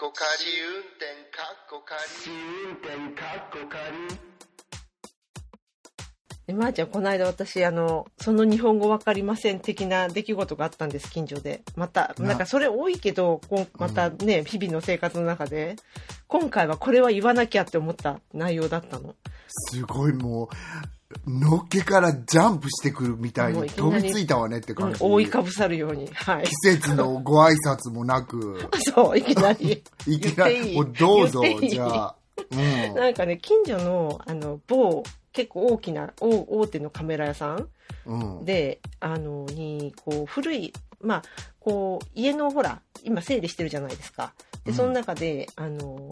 こ仮運転かっこ仮運転かっこ仮でまー、ちゃん、この間私、あの、その日本語わかりません的な出来事があったんです、近所で。また、ななんかそれ多いけど、こんまたね、日々の生活の中で、今回はこれは言わなきゃって思った内容だったの。すごいもう、のっけからジャンプしてくるみたいにもういきなり飛びついたわねってうん感じ。覆いかぶさるように。はい。季節のご挨拶もなく、そう、いきなり。いきなり、言っていいもうどうぞ言ってい、いじゃあ。うん。なんかね、近所の、あの、某、結構大きな、大大手のカメラ屋さんうん。で、あの、に、こう、古い、まあ、こう、家のほら、今整理してるじゃないですか。で、うんその中で、あの、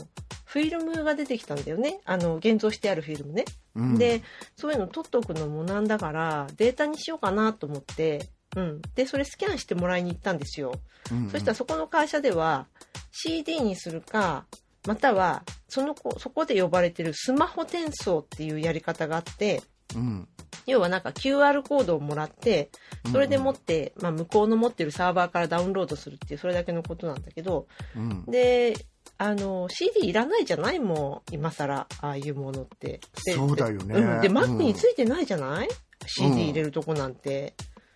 フィルムが出てきたんだよね。あの、現像してあるフィルムね。うん、で、そういうの撮っておくのもなんだから、データにしようかなと思って、うん。で、それスキャンしてもらいに行ったんですよ。うんうんそしたらそこの会社では CD にするか、またはその子、そこで呼ばれてるスマホ転送っていうやり方があって、うん。要はなんか QR コードをもらって、それでもって、まあ向こうの持ってるサーバーからダウンロードするっていう、それだけのことなんだけど、うん。で、あの、CD いらないじゃないもん、今更、ああいうものって。でそうだよねうん、で、うん Mac についてないじゃない、?CD 入れるとこなんて。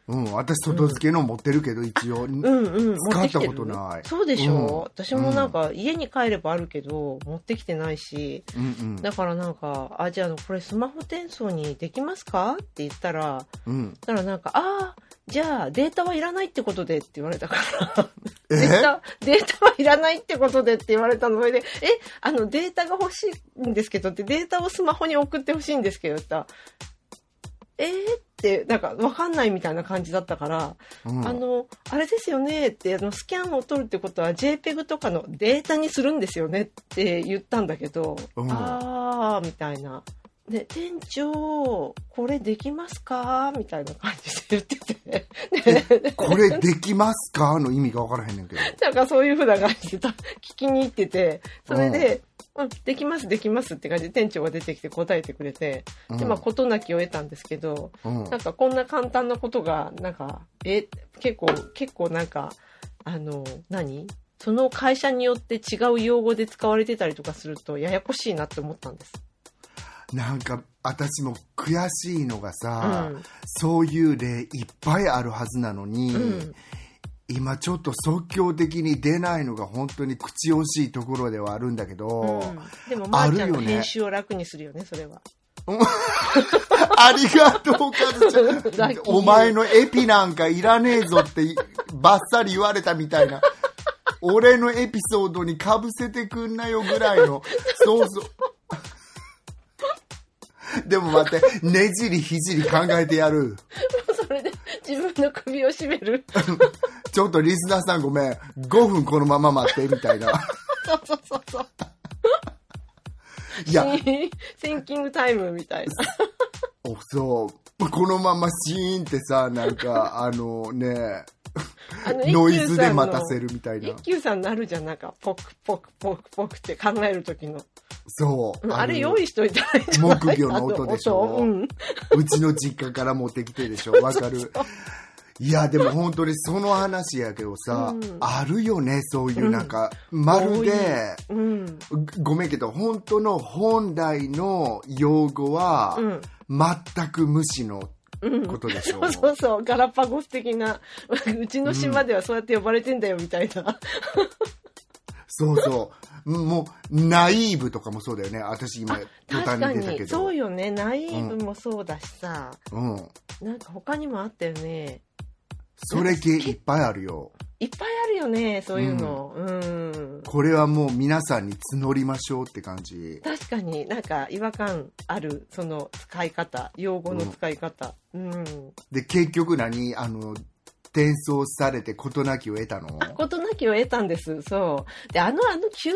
うん。私、外付けの持ってるけど、一応。うんうん、持ってきてる使ったことないそうでしょ、うん私もなんか家に帰ればあるけど、持ってきてないし、うんうん。だからなんか、あ、じゃあこれスマホ転送にできますか？って言ったら、うん。たらなんか、ああ、じゃあデータはいらないってことでって言われたから、え？データ、データはいらないってことでって言われたの。で、え、あのデータが欲しいんですけどって、データをスマホに送ってほしいんですけどって言ったら、えーって、なんかわかんないみたいな感じだったから、うん。あの、あれですよねって、あの、スキャンを取るってことは JPEG とかのデータにするんですよねって言ったんだけど、うん。あー、みたいな。で、店長、これできますか？みたいな感じで言ってて。で これできますか？の意味が分からへんねんけど。なんかそういうふうな感じでた聞きに行ってて、それで、うん、できます、できますって感じで店長が出てきて答えてくれて、で、まあ、事なきを得たんですけど、うん。なんかこんな簡単なことが、なんか、え、結構、結構なんか、あの、何？その会社によって違う用語で使われてたりとかすると、ややこしいなって思ったんです。なんか、私も悔しいのがさ、うんそういう例いっぱいあるはずなのに、うん今ちょっと即興的に出ないのが本当に口惜しいところではあるんだけど、うんでも、まー、ちゃんのあるよね編集を楽にするよね、それは。ありがとう、カズちゃん。お前のエピなんかいらねえぞって、バッサリ言われたみたいな。俺のエピソードにかぶせてくんなよぐらいの。そうそう。でも待って、ねじりひじり考えてやる。それで自分の首を絞める。ちょっとリスナーさんごめん。5分このまま待って、みたいな。そうそうそうそう。いや、シンキングタイムみたいな。おそう。このままシーンってさ、なんか、あのね、あの ノイズで待たせるみたいな一。休さんなるじゃん、なんか、ポクポクポクポクって考える時の。そう。うんあれの用意しといたらいい木魚の音でしょうん。うちの実家から持ってきてでしょわかるいや、でも本当にその話やけどさ、うんあるよね、そういうなんか、まるで、うん。ごめんけど、本当の本来の用語は、うん。全く無視のうん。ことでしょ、そうそうそう、ガラパゴス的な、うちの島ではそうやって呼ばれてんだよ、みたいな。そうそう。もう、ナイーブとかもそうだよね。私今、途端に出たけに、そど。うよね、ナイーブもそうだしさ、うん。なんか他にもあったよね。それ系いっぱいあるよ。いっぱいあるよね、そういうの。うん。これはもう皆さんに募りましょうって感じ。確かになんか違和感ある、その使い方、用語の使い方。うん。で、結局何？あの、転送されて事なきを得たの？ことなきを得たんです。そう。で、あの、あの QR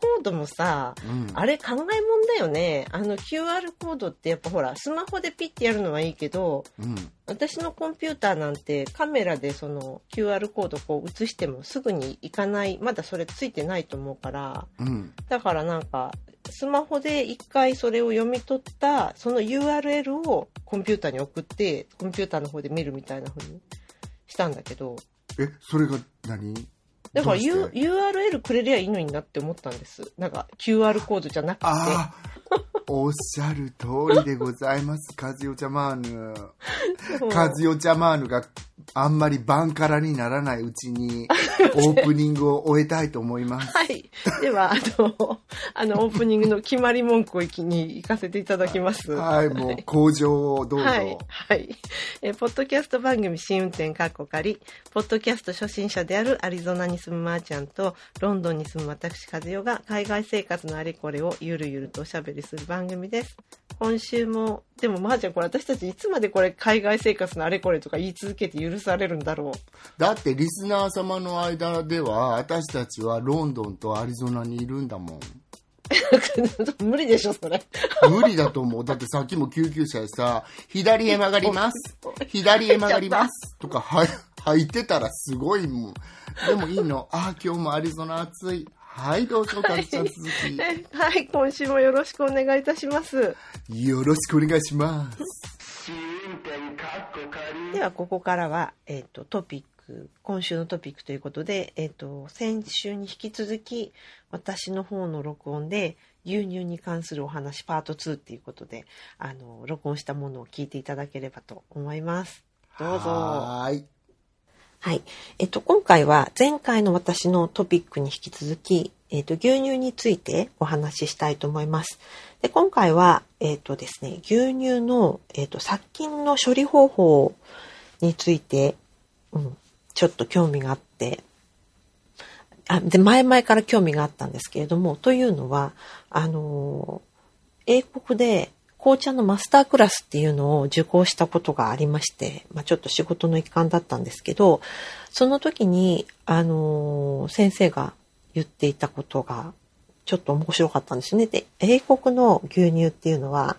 コードもさ、うん。あれ考えもんだよね。あの QR コードってやっぱほら、スマホでピッてやるのはいいけど、うん。私のコンピューターなんてカメラでその QR コードこう映してもすぐにいかない、まだそれついてないと思うから、うん。だからなんか、スマホで一回それを読み取った、その URL をコンピューターに送って、コンピューターの方で見るみたいな風にしたんだけど、え、それが何？だから、ど U URL くれりゃいいのになって思ったんです。なんか QR コードじゃなくて。おっしゃる通りでございます。カズヨチャマーヌ。カズヨチャマーヌがあんまりバンカラにならないうちに、オープニングを終えたいと思います。はい。では、あの、あの、オープニングの決まり文句を一気に行かせていただきます。はい、もう、工場をどうぞ。はい。はい。えーポッドキャスト番組新運転かっこ仮、ポッドキャスト初心者であるアリゾナに住むまーちゃんと、ロンドンに住む私和代が海外生活のあれこれをゆるゆるとおしゃべりする番組です。今週も、でもまーちゃんこれ私たちいつまでこれ海外生活のあれこれとか言い続けて許されるんだろう。だってリスナー様の間では、私たちはロンドンとアリゾナにいるんだもん。無理でしょ、それ。無理だと思う。だってさっきも救急車でさ、左へ曲がります。左へ曲がります。とか、はい、入ってたらすごいもん。でもいいの。ああ、今日もアリゾナ暑い。はい、どうぞ、かずちゃん続き。はい、今週もよろしくお願いいたします。よろしくお願いします。ではここからは、えっとトピック今週のトピックということで、えっと先週に引き続き私の方の録音で牛乳に関するお話パート2っていうことであの録音したものを聞いていただければと思います。どうぞ。はーい。はい。えっと、今回は前回の私のトピックに引き続き、えっと、牛乳についてお話ししたいと思います。で、今回は、えっとですね、牛乳の、えっと、殺菌の処理方法について、うん、ちょっと興味があって、あ、で、前々から興味があったんですけれども、というのは、あの、英国で紅茶のマスタークラスっていうのを受講したことがありまして、まあ、ちょっと仕事の一環だったんですけど、その時に、あの、先生が言っていたことが、ちょっと面白かったんですよね。で、英国の牛乳っていうのは、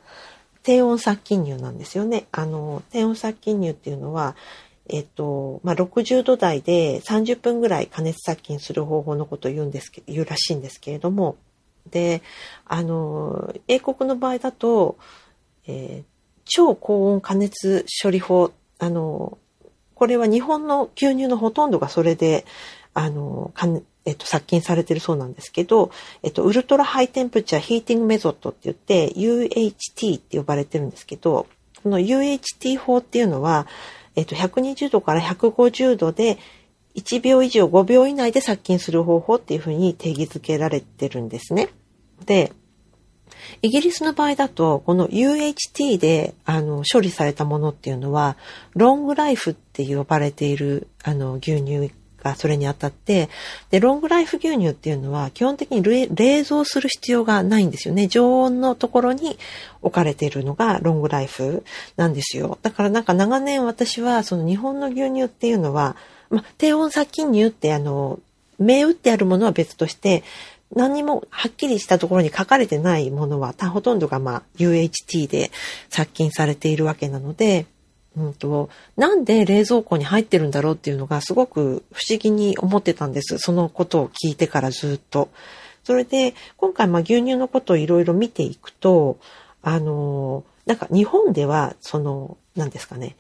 低温殺菌乳なんですよね。あの、低温殺菌乳っていうのは、えっと、まあ、60度台で30分ぐらい加熱殺菌する方法のことを言うんですけど、言うらしいんですけれども、で、あの、英国の場合だと、えー超高温加熱処理法、あの、これは日本の牛乳のほとんどがそれで、あの、かえっと、殺菌されてるそうなんですけど、えっと、ウルトラハイテンプチャーヒーティングメソッドって言って、UHT って呼ばれてるんですけど、この UHT 法っていうのは、えっと、120度から150度で1秒以上5秒以内で殺菌する方法っていうふうに定義づけられてるんですね。で、イギリスの場合だと、この UHT であの処理されたものっていうのは、ロングライフって呼ばれているあの牛乳がそれにあたって、で、ロングライフ牛乳っていうのは基本的に冷蔵する必要がないんですよね。常温のところに置かれているのがロングライフなんですよ。だからなんか長年私はその日本の牛乳っていうのは、まあ、低温殺菌乳ってあの、銘打ってあるものは別として、何もはっきりしたところに書かれてないものは、ほとんどがまあ UHT で殺菌されているわけなので、うんと、なんで冷蔵庫に入ってるんだろうっていうのがすごく不思議に思ってたんです。そのことを聞いてからずっと。それで、今回まあ牛乳のことをいろいろ見ていくと、あの、なんか日本では、その、何ですかね、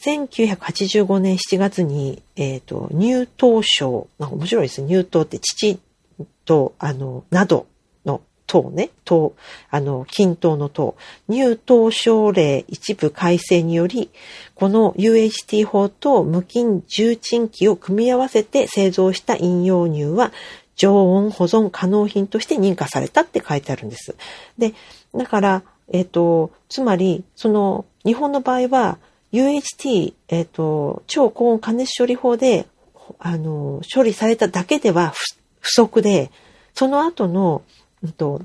1985年7月に、えっ、と、乳糖症、なんか面白いですね。乳糖って父と、あの、などの糖ね、糖、あの、均等の糖。乳糖症例一部改正により、この UHT 法と無菌重鎮機を組み合わせて製造した飲用乳は、常温保存可能品として認可されたって書いてあるんです。で、だから、えっ、と、つまり、その、日本の場合は、UHT、えっ、と、超高温加熱処理法で、あの、処理されただけでは不足で、その後の、うんと、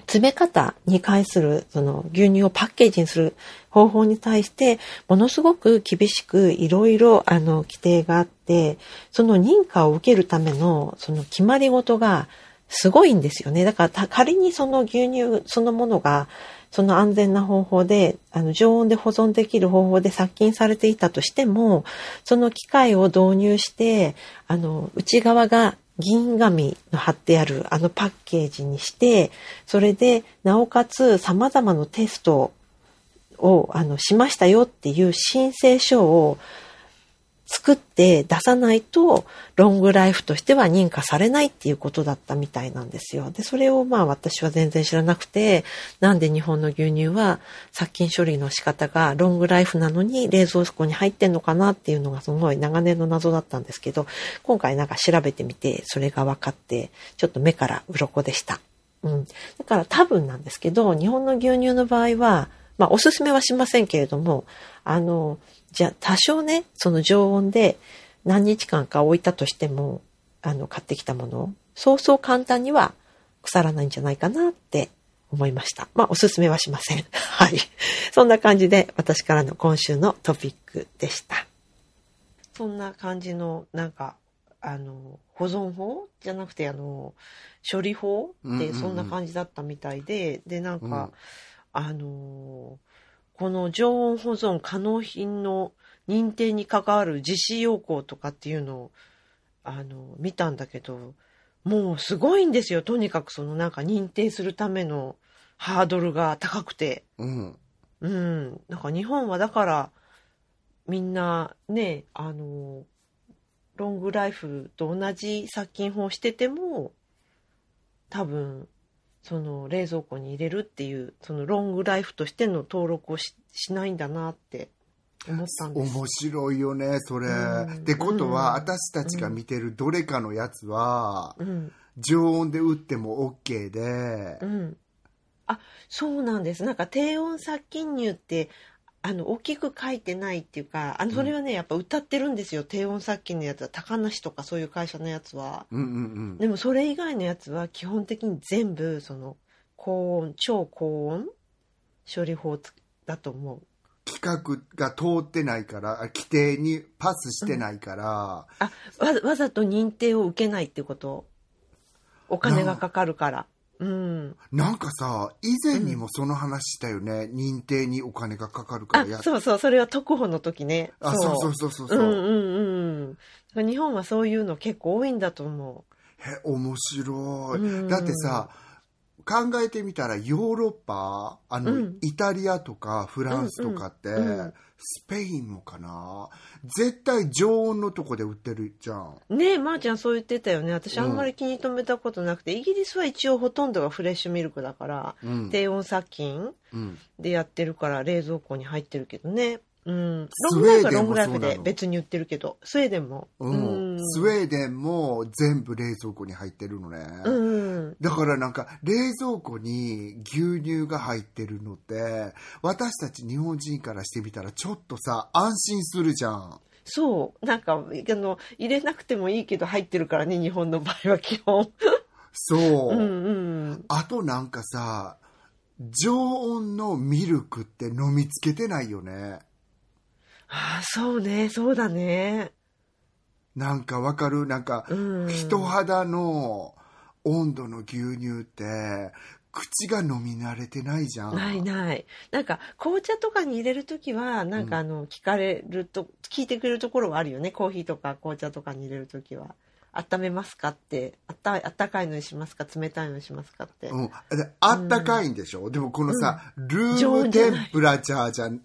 詰め方に関する、その牛乳をパッケージにする方法に対して、ものすごく厳しくいろいろ、あの、規定があって、その認可を受けるための、その決まり事がすごいんですよね。だから仮にその牛乳そのものが、その安全な方法で、あの、常温で保存できる方法で殺菌されていたとしても、その機械を導入して、あの、内側が銀紙の貼ってあるあのパッケージにして、それで、なおかつ様々なテストを、あの、しましたよっていう申請書を作って出さないと、ロングライフとしては認可されないっていうことだったみたいなんですよ。で、それをまあ私は全然知らなくて、なんで日本の牛乳は殺菌処理の仕方がロングライフなのに冷蔵庫に入ってんのかなっていうのがすごい長年の謎だったんですけど、今回なんか調べてみて、それが分かって、ちょっと目から鱗でした。うん。だから多分なんですけど、日本の牛乳の場合は、まあおすすめはしませんけれども、あの、じゃあ多少ね、その常温で何日間か置いたとしても、あの、買ってきたもの、そうそう簡単には腐らないんじゃないかなって思いました。まあおすすめはしません。はい。そんな感じで私からの今週のトピックでした。そんな感じの、なんか、あの、保存法じゃなくて、あの、処理法ってうんうんうんそんな感じだったみたいで、で、なんか、うんあのこの常温保存可能品の認定に関わる実施要項とかっていうのを、あの、見たんだけど、もうすごいんですよ。とにかくそのなんか認定するためのハードルが高くて。うん。うん。なんか日本はだから、みんなね、あの、ロングライフと同じ殺菌法をしてても、多分、その冷蔵庫に入れるっていう、そのロングライフとしての登録をししないんだなって思ったんです。面白いよね、それ。うんってことは、うん私たちが見てるどれかのやつは、うん。常温で打っても OK でう、ん。あ、そうなんです。なんか低温殺菌乳って、あの、大きく書いてないっていうか、あの、それはね、やっぱ歌ってるんですよ。低温殺菌のやつは、高梨とかそういう会社のやつは。うんうんうん。でもそれ以外のやつは基本的に全部、その、高温、超高温処理法だと思う。規格が通ってないから、あ規定にパスしてないから、あ、わざわざと認定を受けないってこと？お金がかかるから。うん。なんかさ、以前にもその話したよね。認定にお金がかかるかあらや、そうそう、それは特保の時ね。あ、そうそうそうそうそう。うんうんうんうん。日本はそういうの結構多いんだと思へ、面白い。うんだってさ、考えてみたらヨーロッパ、あの、うんイタリアとかフランスとかって、うんうんスペインもかな？絶対常温のとこで売ってるじゃん。う。ねえ、まー、ちゃんそう言ってたよね。私あんまり気に留めたことなくて、イギリスは一応ほとんどがフレッシュミルクだから、うん。低温殺菌うん。でやってるから冷蔵庫に入ってるけどね。うん。スロングライフはウェーデンもロングラで別に売ってるけど、スウェーデンも。うん。スウェーデンも全部冷蔵庫に入ってるのね。うん。だからなんか冷蔵庫に牛乳が入ってるのって私たち日本人からしてみたらちょっとさ安心するじゃん。そう。なんか、あの、入れなくてもいいけど入ってるからね、日本の場合は基本。そう。うんうん。あとなんかさ常温のミルクって飲みつけてないよね。ああ、そうね、そうだね。なんかわかる？なんかうん。人肌の温度の牛乳って口が飲み慣れてないじゃん。ないない。なんか、紅茶とかに入れるときは、なんかあの、聞かれると、聞いてくれるところはあるよね。コーヒーとか紅茶とかに入れるときは。温めますかって、あった、あったかいのにしますか？冷たいのにしますかって。うん、であったかいんでしょ、でもこのさ、ルームテンプラチャーじゃん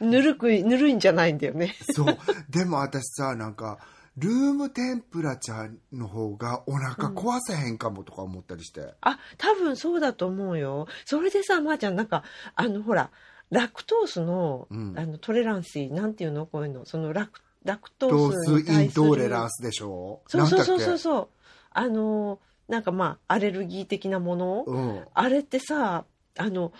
ぬるくい、ぬるいんじゃないんだよね。そう。でも私さ、なんか、 room tempeラチャーの方がお腹壊せへんかもとか思ったりして。あ、多分そうだと思うよ。それでさ、まーちゃん、なんか、あの、ほら、 lactose の、うんあの、 tolerancy、なんていうの？こういうの。そのラク、 lactose インに対する。 tolerance でしょ？そうそうそうそうそう。あの、なんかまあ、アレルギー的なもの？けうん。あれってさ、あの、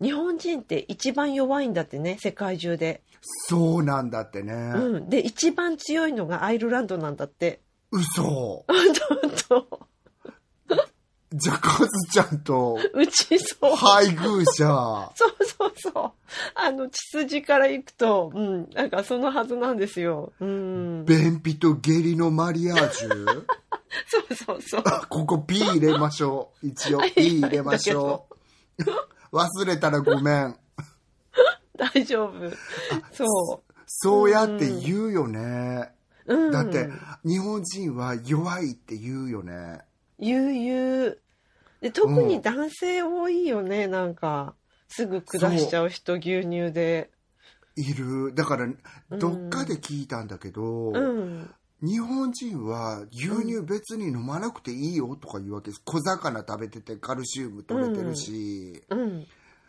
日本人って一番弱いんだってね、世界中で。そうなんだってね。うん。で、一番強いのがアイルランドなんだって。嘘。ほんとじゃあ、カズちゃんとうちそう。配偶者。そうそうそう。あの、血筋からいくと、うん、なんかそのはずなんですよ。うん。便秘と下痢のマリアージュ？そうそうそう。あここ P 入れましょう。一応 P 入れましょう。忘れたらごめん。大丈夫。そそうやって言うよね。う。うん。だって、日本人は弱いって言うよね。言う言う。で、特に男性多いよね、なんか。すぐ下しちゃう人、牛乳で。いる。だから、どっかで聞いたんだけど、うん。日本人は牛乳別に飲まなくていいよとか言うわけです。小魚食べててカルシウム取れてるし、うん。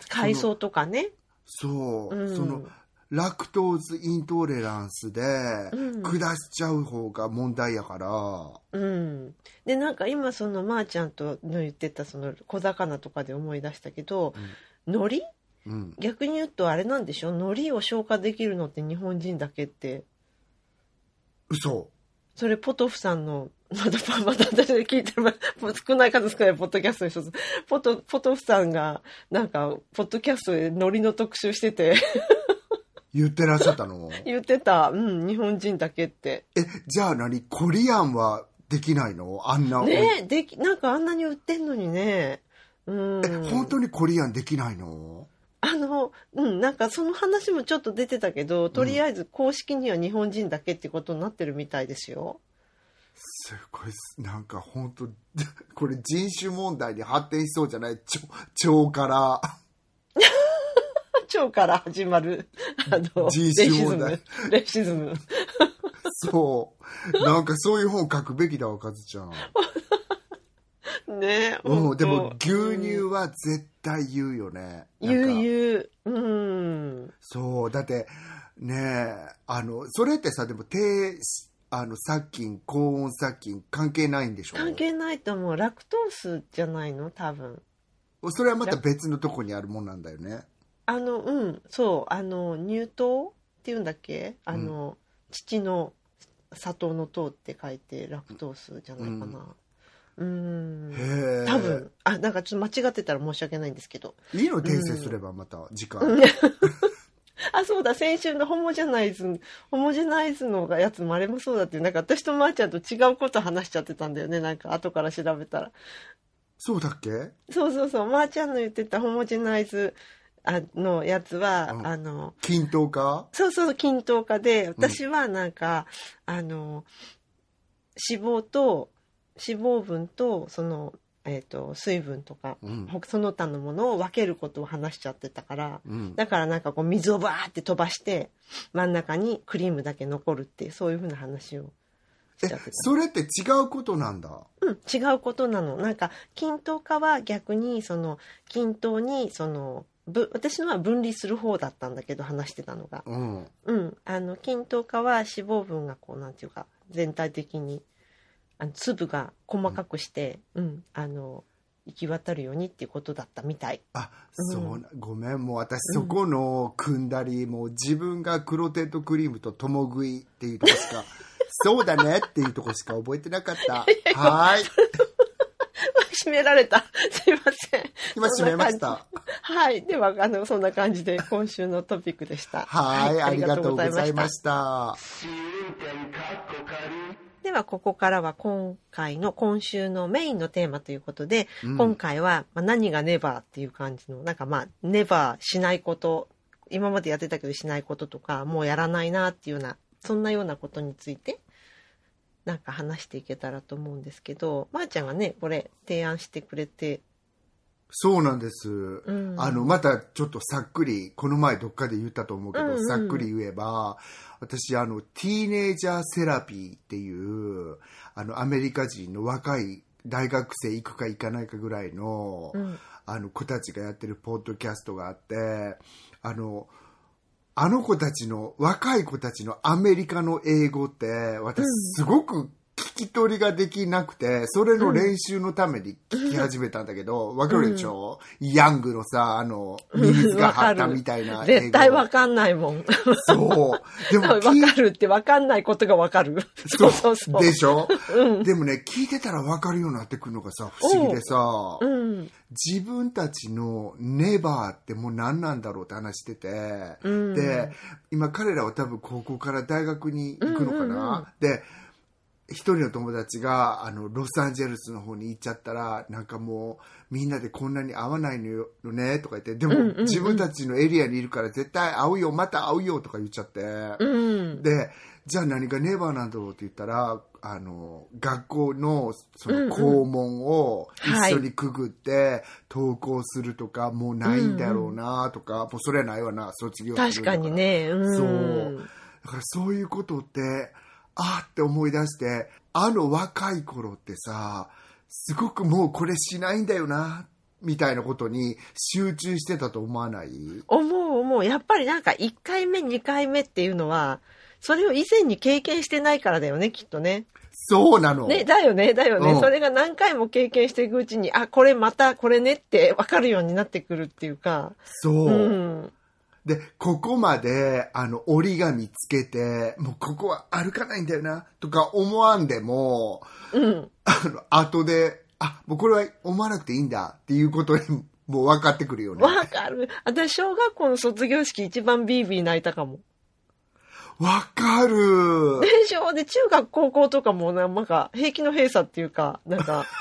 海藻とかね。そう、うんその、ラクトーズイントレランスで、うん下しちゃう方が問題やから、うん。で、なんか今そのまーちゃんとの言ってたその小魚とかで思い出したけど、海苔？うん。逆に言うとあれなんでしょ？海苔を消化できるのって日本人だけって。嘘。それポトフさんの、まだ、まだ私で聞いてる、少ない数少ないポッドキャストの一つ。ポト、ポトフさんが、なんか、ポッドキャストで海苔の特集してて、言ってらっしゃったの？言ってた、うん、日本人だけって。え、じゃあ何？コリアンはできないの？あんな。ねえ、でき、なんかあんなに売ってんのにね。うん。え、本当にコリアンできないの？あの、うん、なんかその話もちょっと出てたけど、とりあえず公式には日本人だけってことになってるみたいですよ。すごいなんか本当 これ人種問題に発展しそうじゃない？腸腸から。腸から始まる、あの、レ人種問題ム。レシズム。そう。なんかそういう本書くべきだわ、カズちゃん。ねうん、でも牛乳うんは絶対言うよね。言う言う。うん。そう、だって、ねえ、あの、それってさ、でも低、あの、殺菌、高温殺菌関係ないんでしょ？関係ないと思う。ラクトースじゃないの？多分。それはまた別のとこにあるもんなんだよね。あの、うん、そう、あの、乳糖っていうんだっけ？あの、父の砂糖の糖って書いてラクトースじゃないかな。うん。へえ。多分。あ、なんかちょっと間違ってたら申し訳ないんですけど。いいの訂正すればまた次回。あ、そうだ、先週のホモジェナイズ、ホモジェナイズのやつもあれもそうだってなんか私とまーちゃんと違うこと話しちゃってたんだよね、なんか後から調べたら。そうだっけ？そうそうそう、まーちゃんの言ってたホモジェナイズあのやつは、うん。あの、均等かそうそう、均等化で、私はなんか、あの、脂肪と、脂肪分と、その、えっ、と、水分とか、うんほその他のものを分けることを話しちゃってたから、うん。だからなんかこう水をバーって飛ばして、真ん中にクリームだけ残るっていう、そういうふうな話をしえそれって違うことなんだ？うん、違うことなの。なんか、均等化は逆に、その、均等に、その、ぶ私のは分離する方だったんだけど、話してたのが。うん。うん。あの、均等化は脂肪分がこう、なんていうか、全体的に、あの粒が細かくして、うん、あの、行き渡るようにっていうことだったみたい。あ、うんそうな、ごめん、もう私そこの組んだり、もう自分がクロテッドクリームと共食いっていうとこしか、そうだねっていうとこしか覚えてなかった。はーい。閉められた。すいません。今閉めました。はい。では、あの、そんな感じで今週のトピックでした。はい、ありがとうございましたでは、ここからは今回の今週のメインのテーマということで、うん。今回は、まあ、何がネバーっていう感じの、なんかまあ、ネバーしないこと、今までやってたけどしないこととか、もうやらないなっていうような、そんなようなことについて、なんか話していけたらと思うんですけど、まー、ちゃんがね、これ提案してくれて、そうなんです。ん。あの、またちょっとさっくり、この前どっかで言ったと思うけど、うんうん。さっくり言えば、私、あの、ティーネージャーセラピーっていう、あの、アメリカ人の若い大学生行くか行かないかぐらいの、うん。あの子たちがやってるポッドキャストがあって、あの、あの子たちの、若い子たちのアメリカの英語って、私すごく聞き取りができなくて、それの練習のために聞き始めたんだけど、わかるでしょ、ヤングのさ、あの、ミミズが張ったみたいな。絶対わかんないもん。そう。でもわかるってわかんないことがわかる。そうそうそう。でしょ、うんでもね、聞いてたらわかるようになってくるのがさ、不思議でさ、うん。自分たちのネバーってもう何なんだろうって話してて、うんで今彼らは多分高校から大学に行くのかな、うんうんうんで一人の友達があのロサンゼルスの方に行っちゃったらなんかもうみんなでこんなに会わないのよねとか言ってでも自分たちのエリアにいるから絶対会うよまた会うよとか言っちゃって、うん。でじゃあ何がネバーなんだろうって言ったらあの、学校のその校門をはい一緒にくぐって登校するとか、もうないんだろうなとか、もうそれはないわな、卒業する確かに。ね。うん。そうだからそういうことって、あーって思い出して、あの若い頃ってさ、すごくもうこれしないんだよな、みたいなことに集中してたと思わない？思う思う。やっぱりなんか1回目、2回目っていうのは、それを以前に経験してないからだよね、きっとね。そうなの。ね、だよね、だよね。うんそれが何回も経験していくうちに、あ、これまたこれねって分かるようになってくるっていうか。そう。うん。で、ここまで、あの、折り紙つけて、もうここは歩かないんだよな、とか思わんでも、うん。あの、後で、あ、もうこれは思わなくていいんだっていうことに、もう分かってくるよね。わかる。私、小学校の卒業式一番ビービー泣いたかも。わかる。でしょ？で、中学、高校とかもな、なんか、平気の閉鎖っていうか、なんか、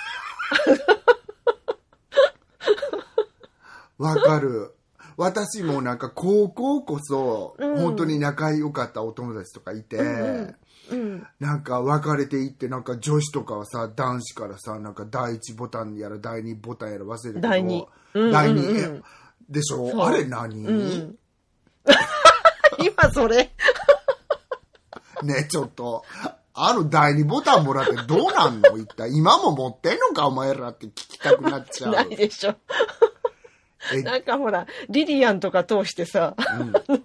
わかる。私もなんか高校こそ、うん本当に仲良かったお友達とかいて、うんうん。なんか別れていって、なんか女子とかはさ、男子からさ、なんか第一ボタンやら第二ボタンやら忘れたけど、第二うん第二えでしょ？そうあれ何、うん。今それ。ねちょっと。あの第二ボタンもらってどうなんの？一体。今も持ってんのか？お前らって聞きたくなっちゃう。ないでしょ。えなんかほら、リリアンとか通してさ、うん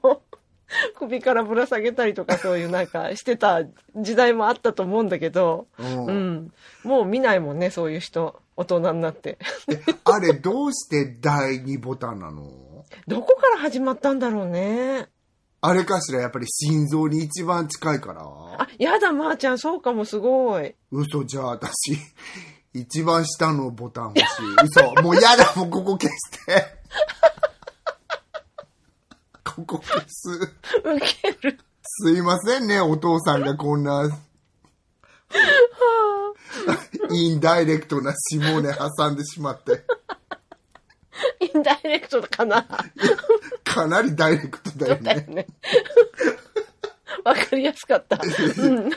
首からぶら下げたりとかそういうなんかしてた時代もあったと思うんだけど、うんうん。もう見ないもんね、そういう人。大人になって。えあれどうして第二ボタンなの？どこから始まったんだろうね。あれかしらやっぱり心臓に一番近いから？あ、やだ、まー、ちゃん、そうかも、すごい。嘘じゃあ私、一番下のボタン欲しい。嘘。もうやだ、もうここ消して。ここ消す。ウケる。すいませんね、お父さんがこんな、インダイレクトな下根挟んでしまって。インダイレクトかな？かなりダイレクトだよね。だよね。わかりやすかった。うん。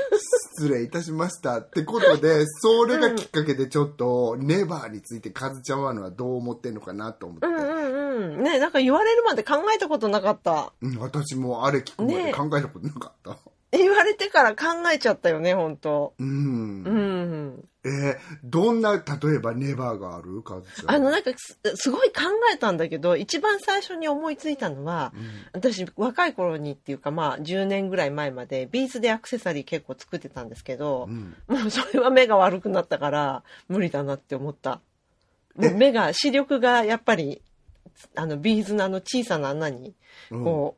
失礼いたしました。ってことで、それがきっかけでちょっと、ネバーについてカズちゃんはのはどう思ってんのかなと思って。うんうんうん。ねなんか言われるまで考えたことなかった。うん私もあれ聞くまで考えたことなかった。言われてから考えちゃったよね、本当うん。うん。えーどんな、例えばネバーがある？カズちゃん。あの、なんかす、すごい考えたんだけど、一番最初に思いついたのは、私、若い頃にっていうか、まあ、10年ぐらい前まで、ビーズでアクセサリー結構作ってたんですけどう、ん。もうそれは目が悪くなったから、無理だなって思った。もう目が、視力がやっぱり、あの、ビーズのあの小さな穴に、うん。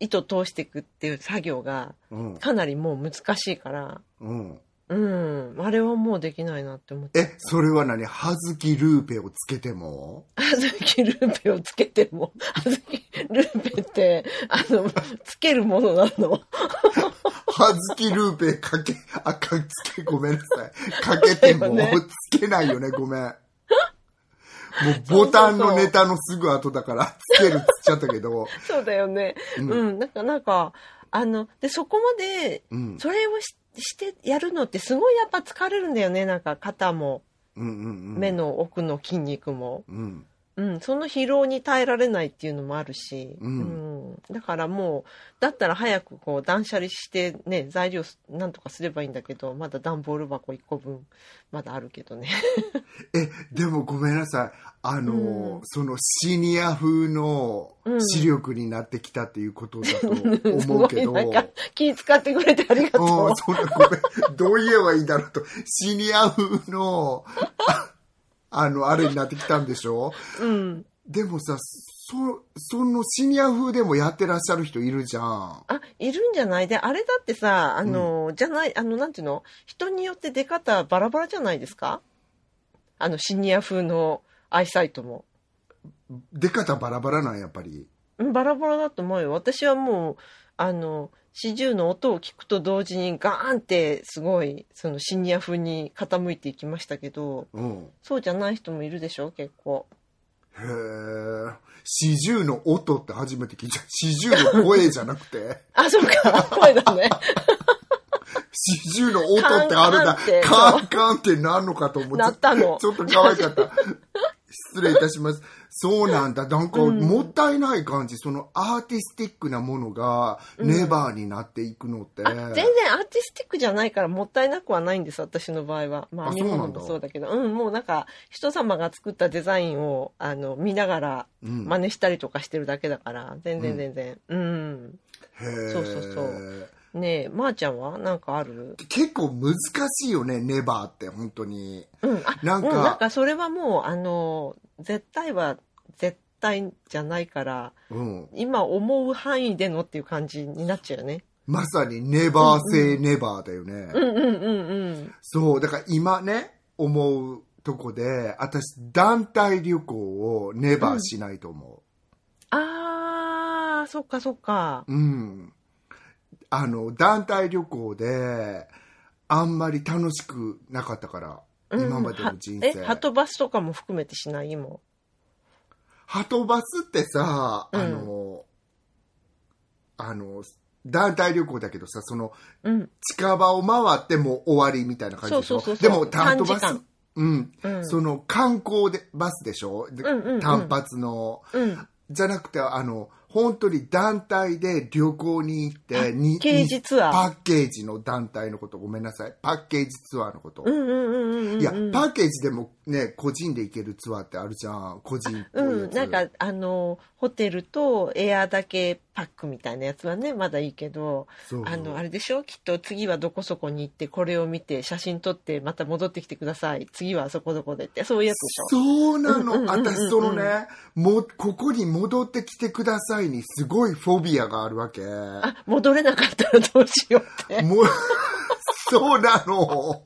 糸通していくっていう作業が、うん。かなりもう難しいから、うん。うん、あれはもうできないなって思って。え、それは何？葉月ルーペをつけても？あずきルーペをつけても、あずきルーペって、あの、つけるものなの葉月ルーペかけ、あ、かつけ、ごめんなさい。かけてもつけないよね、ごめん。もうボタンのネタのすぐ後だから、つけるっつっちゃったけど、そうだよね。ううんん、なんか、なんか、あの、で、そこまで、うん。それをししてやるのってすごいやっぱ疲れるんだよね。なんか肩も、うんうんうん。目の奥の筋肉も。うん。うん、その疲労に耐えられないっていうのもあるし、うんうんだからもう、だったら早くこう断捨離してね、材料なんとかすればいいんだけど、まだ段ボール箱1個分、まだあるけどね。え、でもごめんなさい。あの、うんそのシニア風のうん視力になってきたっていうことだとす 思うけど、ごいなんか気使ってくれてありがとうんう。そんなごめん。どう言えばいいんだろうと。シニア風の、ああの、あれになってきたんでしょ？うん。でもさ、そ、そのシニア風でもやってらっしゃる人いるじゃん。あ、いるんじゃない？で、あれだってさ、あの、じゃない、あの、なんていうの？人によって出方バラバラじゃないですか？あの、シニア風のアイサイトも。出方バラバラなん、やっぱり。うんバラバラだと思うよ。私はもう、あの、四十の音を聞くと同時にガーンってすごい、そのシニア風に傾いていきましたけど、うん。そうじゃない人もいるでしょ結構。へえ。四十の音って初めて聞いた。四十の声じゃなくて。あ、そうか、声だね。四十の音ってあるんだ。カカンンカンってなんのかと思って。なったのちょっと可愛かった。失礼いたします。そうなんだ。なんか、うんもったいない感じ。そのアーティスティックなものが、ネバーになっていくのって。あ全然アーティスティックじゃないからもったいなくはないんです、私の場合は。まあ、あ日本そうなんだもそうだけど。うん、もうなんか、人様が作ったデザインを、あの、見ながら、うん真似したりとかしてるだけだから、全然全然。うん。へーそうそうそうねえ、まー、ちゃんはなんかある？結構難しいよね、ネバーって、本当に。うん、あ、なんかうん、なんかそれはもう、あの、絶対は絶対じゃないから、うん。今思う範囲でのっていう感じになっちゃうよね。まさにネバーセイネバーだよね。うんうんうんうん。そう、だから今ね、思うとこで、私、団体旅行をネバーしないと思あー、そっかそっか。う。うん。あの、団体旅行で、あんまり楽しくなかったから、うん今までの人え、生。ハトバスとかも含めてしない？もハトバスってさ、うんあの、あの、団体旅行だけどさ、その、うん。近場を回ってもう終わりみたいな感じでしょ？そうそうそうそうでも、ハトバスうん、うん。その観光でバスでしょ、でうんうんうん単発の。うん。じゃなくて、あの、本当に団体で旅行に行って、にケージツアー。パッケージの団体のこと、ごめんなさい。パッケージツアーのこと。いや、パッケージでもね、個人で行けるツアーってあるじゃん。個人うん、つ。なんか、あの、ホテルとエアだけパックみたいなやつはね、まだいいけど、あの、あれでしょきっと次はどこそこに行って、これを見て、写真撮って、また戻ってきてください。次はそこどこでって、そういうやつでしょそうなの。私、そのね、も、ここに戻ってきてくださいに、すごいフォビアがあるわけ。あ、戻れなかったらどうしようって。もう、そうなの。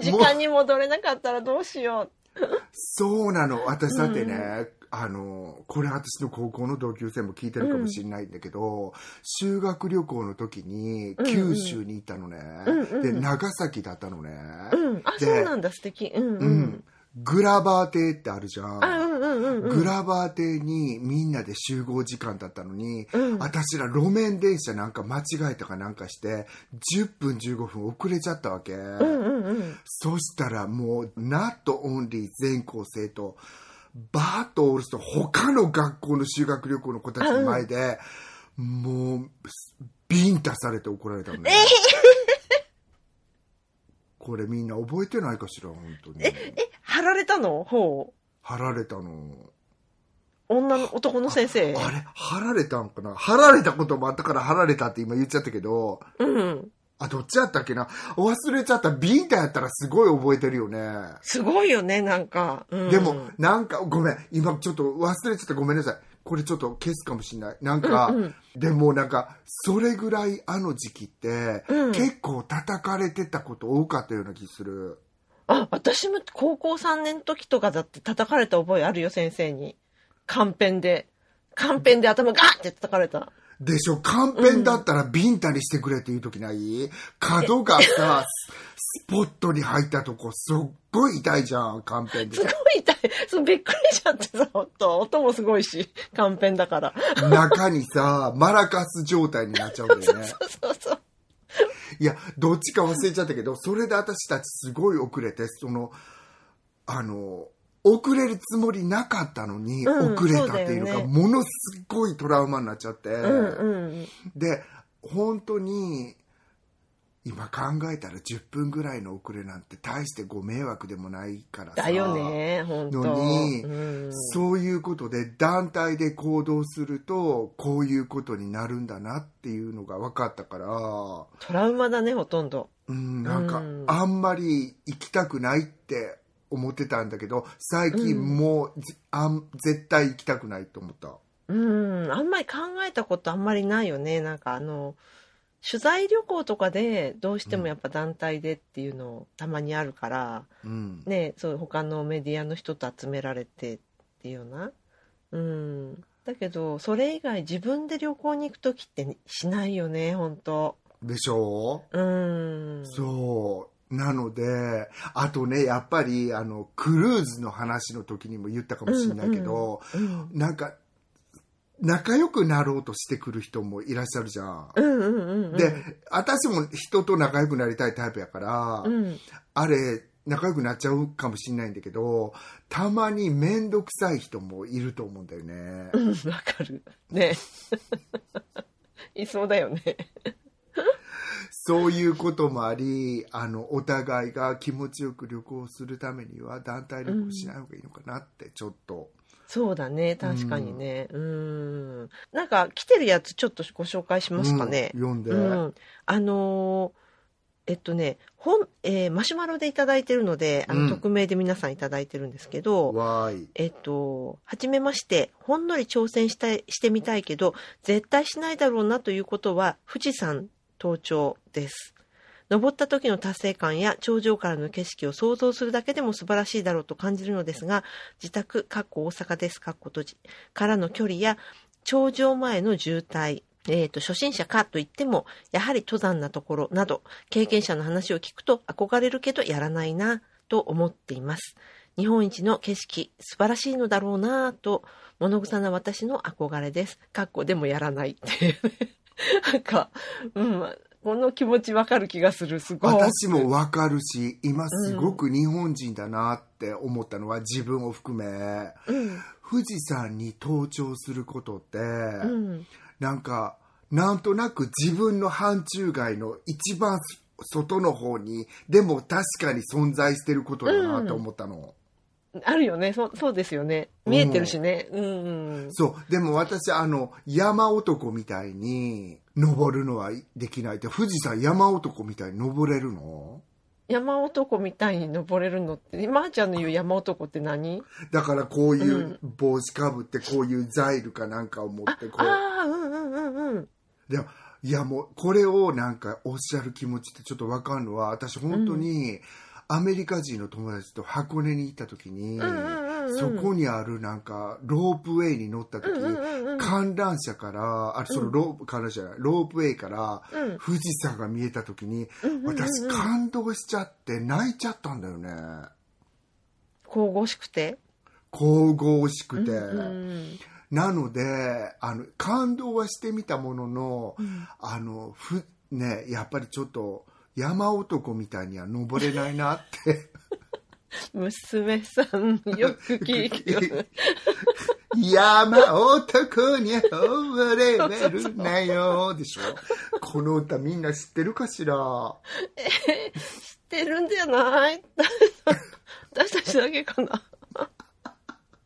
時間に戻れなかったらどうしよそうなの。私だってね、あの、これ私の高校の同級生も聞いてるかもしれないんだけど、修学旅行の時にうんうん九州に行ったのね。うんうんで、長崎だったのね。う。うん。あ、でそうなんだ、素敵。うんううんん。グラバー亭ってあるじゃん。あ、うんうんうんうん。グラバー亭にみんなで集合時間だったのに、うん私ら路面電車なんか間違えたかなんかして、10分15分遅れちゃったわけ。うんうんうん。そしたらもう、not only 全校生徒、バーッとおると他の学校の修学旅行の子たちの前で、もう、ビンタされて怒られたのね。これみんな覚えてないかしら、本当に。え、貼られたの？ほう。貼られたの。女の、男の先生。あれ、貼られたんかな？貼られたこともあったから貼られたって今言っちゃったけど、うん。あ、どっちやったっけな？忘れちゃった。ビンタやったらすごい覚えてるよね。すごいよね、なんか。うん、でも、なんか、ごめん。今ちょっと忘れちゃった。ごめんなさい。これちょっと消すかもしれない。なんか、うんうんでもなんか、それぐらいあの時期って、うん結構叩かれてたこと多かったような気する。あ、私も高校3年の時とかだって叩かれた覚えあるよ、先生に。カンペンで。カンペンで頭ガーって叩かれた。でしょ、カンペンだったらビンタにしてくれっていう時ない？角がさ、スポットに入ったとこ、すっごい痛いじゃん、カンペンです。ごい痛い。そう、びっくりしちゃってさ、ほんと。音もすごいし、カンペンだから。中にさ、マラカス状態になっちゃうんだよね。そうそうそう。いや、どっちか忘れちゃったけど、それで私たちすごい遅れて、その、あの、遅れるつもりなかったのに、うん遅れたっていうのが、ものすごいトラウマになっちゃって。で、本当に、今考えたら10分ぐらいの遅れなんて大してご迷惑でもないからさ。だよね、ほんと。のにうん、そういうことで団体で行動するとこういうことになるんだなっていうのが分かったから、トラウマだね、ほとんど。うん、なんかうんあんまり行きたくないって思ってたんだけど最近もう、ぜあん絶対行きたくないと思った。うん、あんまり考えたことあんまりないよね。なんかあの、取材旅行とかでどうしてもやっぱ団体でっていうのたまにあるから、うんね、そう他のメディアの人と集められてっていうような。うん。だけど、それ以外自分で旅行に行く時ってしないよね、本当でしょうん。そう。なので、あとね、やっぱり、あの、クルーズの話の時にも言ったかもしれないけど、うん。なんか、仲良くなろうとしてくる人もいらっしゃるじゃん。うんうんうんうん。で、私も人と仲良くなりたいタイプやから、うん。あれ、仲良くなっちゃうかもしれないんだけど、たまにめんどくさい人もいると思うんだよね。うん、わかる。ね。いそうだよね。そういうこともあり、あの、お互いが気持ちよく旅行するためには団体旅行しない方がいいのかなって、ちょっと。そうだね。確かにね。うん。なんか、来てるやつちょっとご紹介しますかね。うん読んで。うん。あのーえっとね、本、えーマシュマロでいただいてるので、あの、うん匿名で皆さんいただいてるんですけど。えっと、はじめまして、ほんのり挑戦したい、してみたいけど、絶対しないだろうなということは、富士山登頂です。登った時の達成感や頂上からの景色を想像するだけでも素晴らしいだろうと感じるのですが、自宅、かっこ大阪です、かっこ閉じ、からの距離や頂上前の渋滞、えっ、と、初心者かと言っても、やはり登山なところなど、経験者の話を聞くと憧れるけどやらないな、と思っています。日本一の景色、素晴らしいのだろうなぁと、物臭な私の憧れです。かっこでもやらないっていうね。なんか、うん、この気持ちわかる気がする、すごい。私もわかるし、今すごく日本人だなって思ったのは自分を含め、うん、富士山に登頂することって、うん、なんか、なんとなく自分の範疇外の一番外の方に、でも確かに存在してることだなと思ったの。あるよね。そう、そうですよね。見えてるしね。うん、うん。そう。でも私、あの、山男みたいに登るのはできないって、富士山山男みたいに登れるの？山男みたいに登れるのって、まー、ちゃんの言う山男って何？だからこういう帽子かぶって、こういうザイルかなんかを持って、こう。ああ、うんうんうんうん。でもいやもう、これをなんかおっしゃる気持ちってちょっとわかるのは、私本当にアメリカ人の友達と箱根に行った時に、うんうんうんうん。そこにあるなんかロープウェイに乗った時。観覧車から、あ、そのロープ、観覧車じゃない、ロープウェイからうん富士山が見えた時に、うんうんうんうん私感動しちゃって泣いちゃったんだよね。神々しくて？神々しくて。うんなので、あの、感動はしてみたものの、うんあの、ふ、ね、やっぱりちょっと、山男みたいには登れないなって。娘さん、よく聞くよね。山男に惚れるなよ。でしょ この歌みんな知ってるかしら？知ってるんじゃない？私たちだけかな。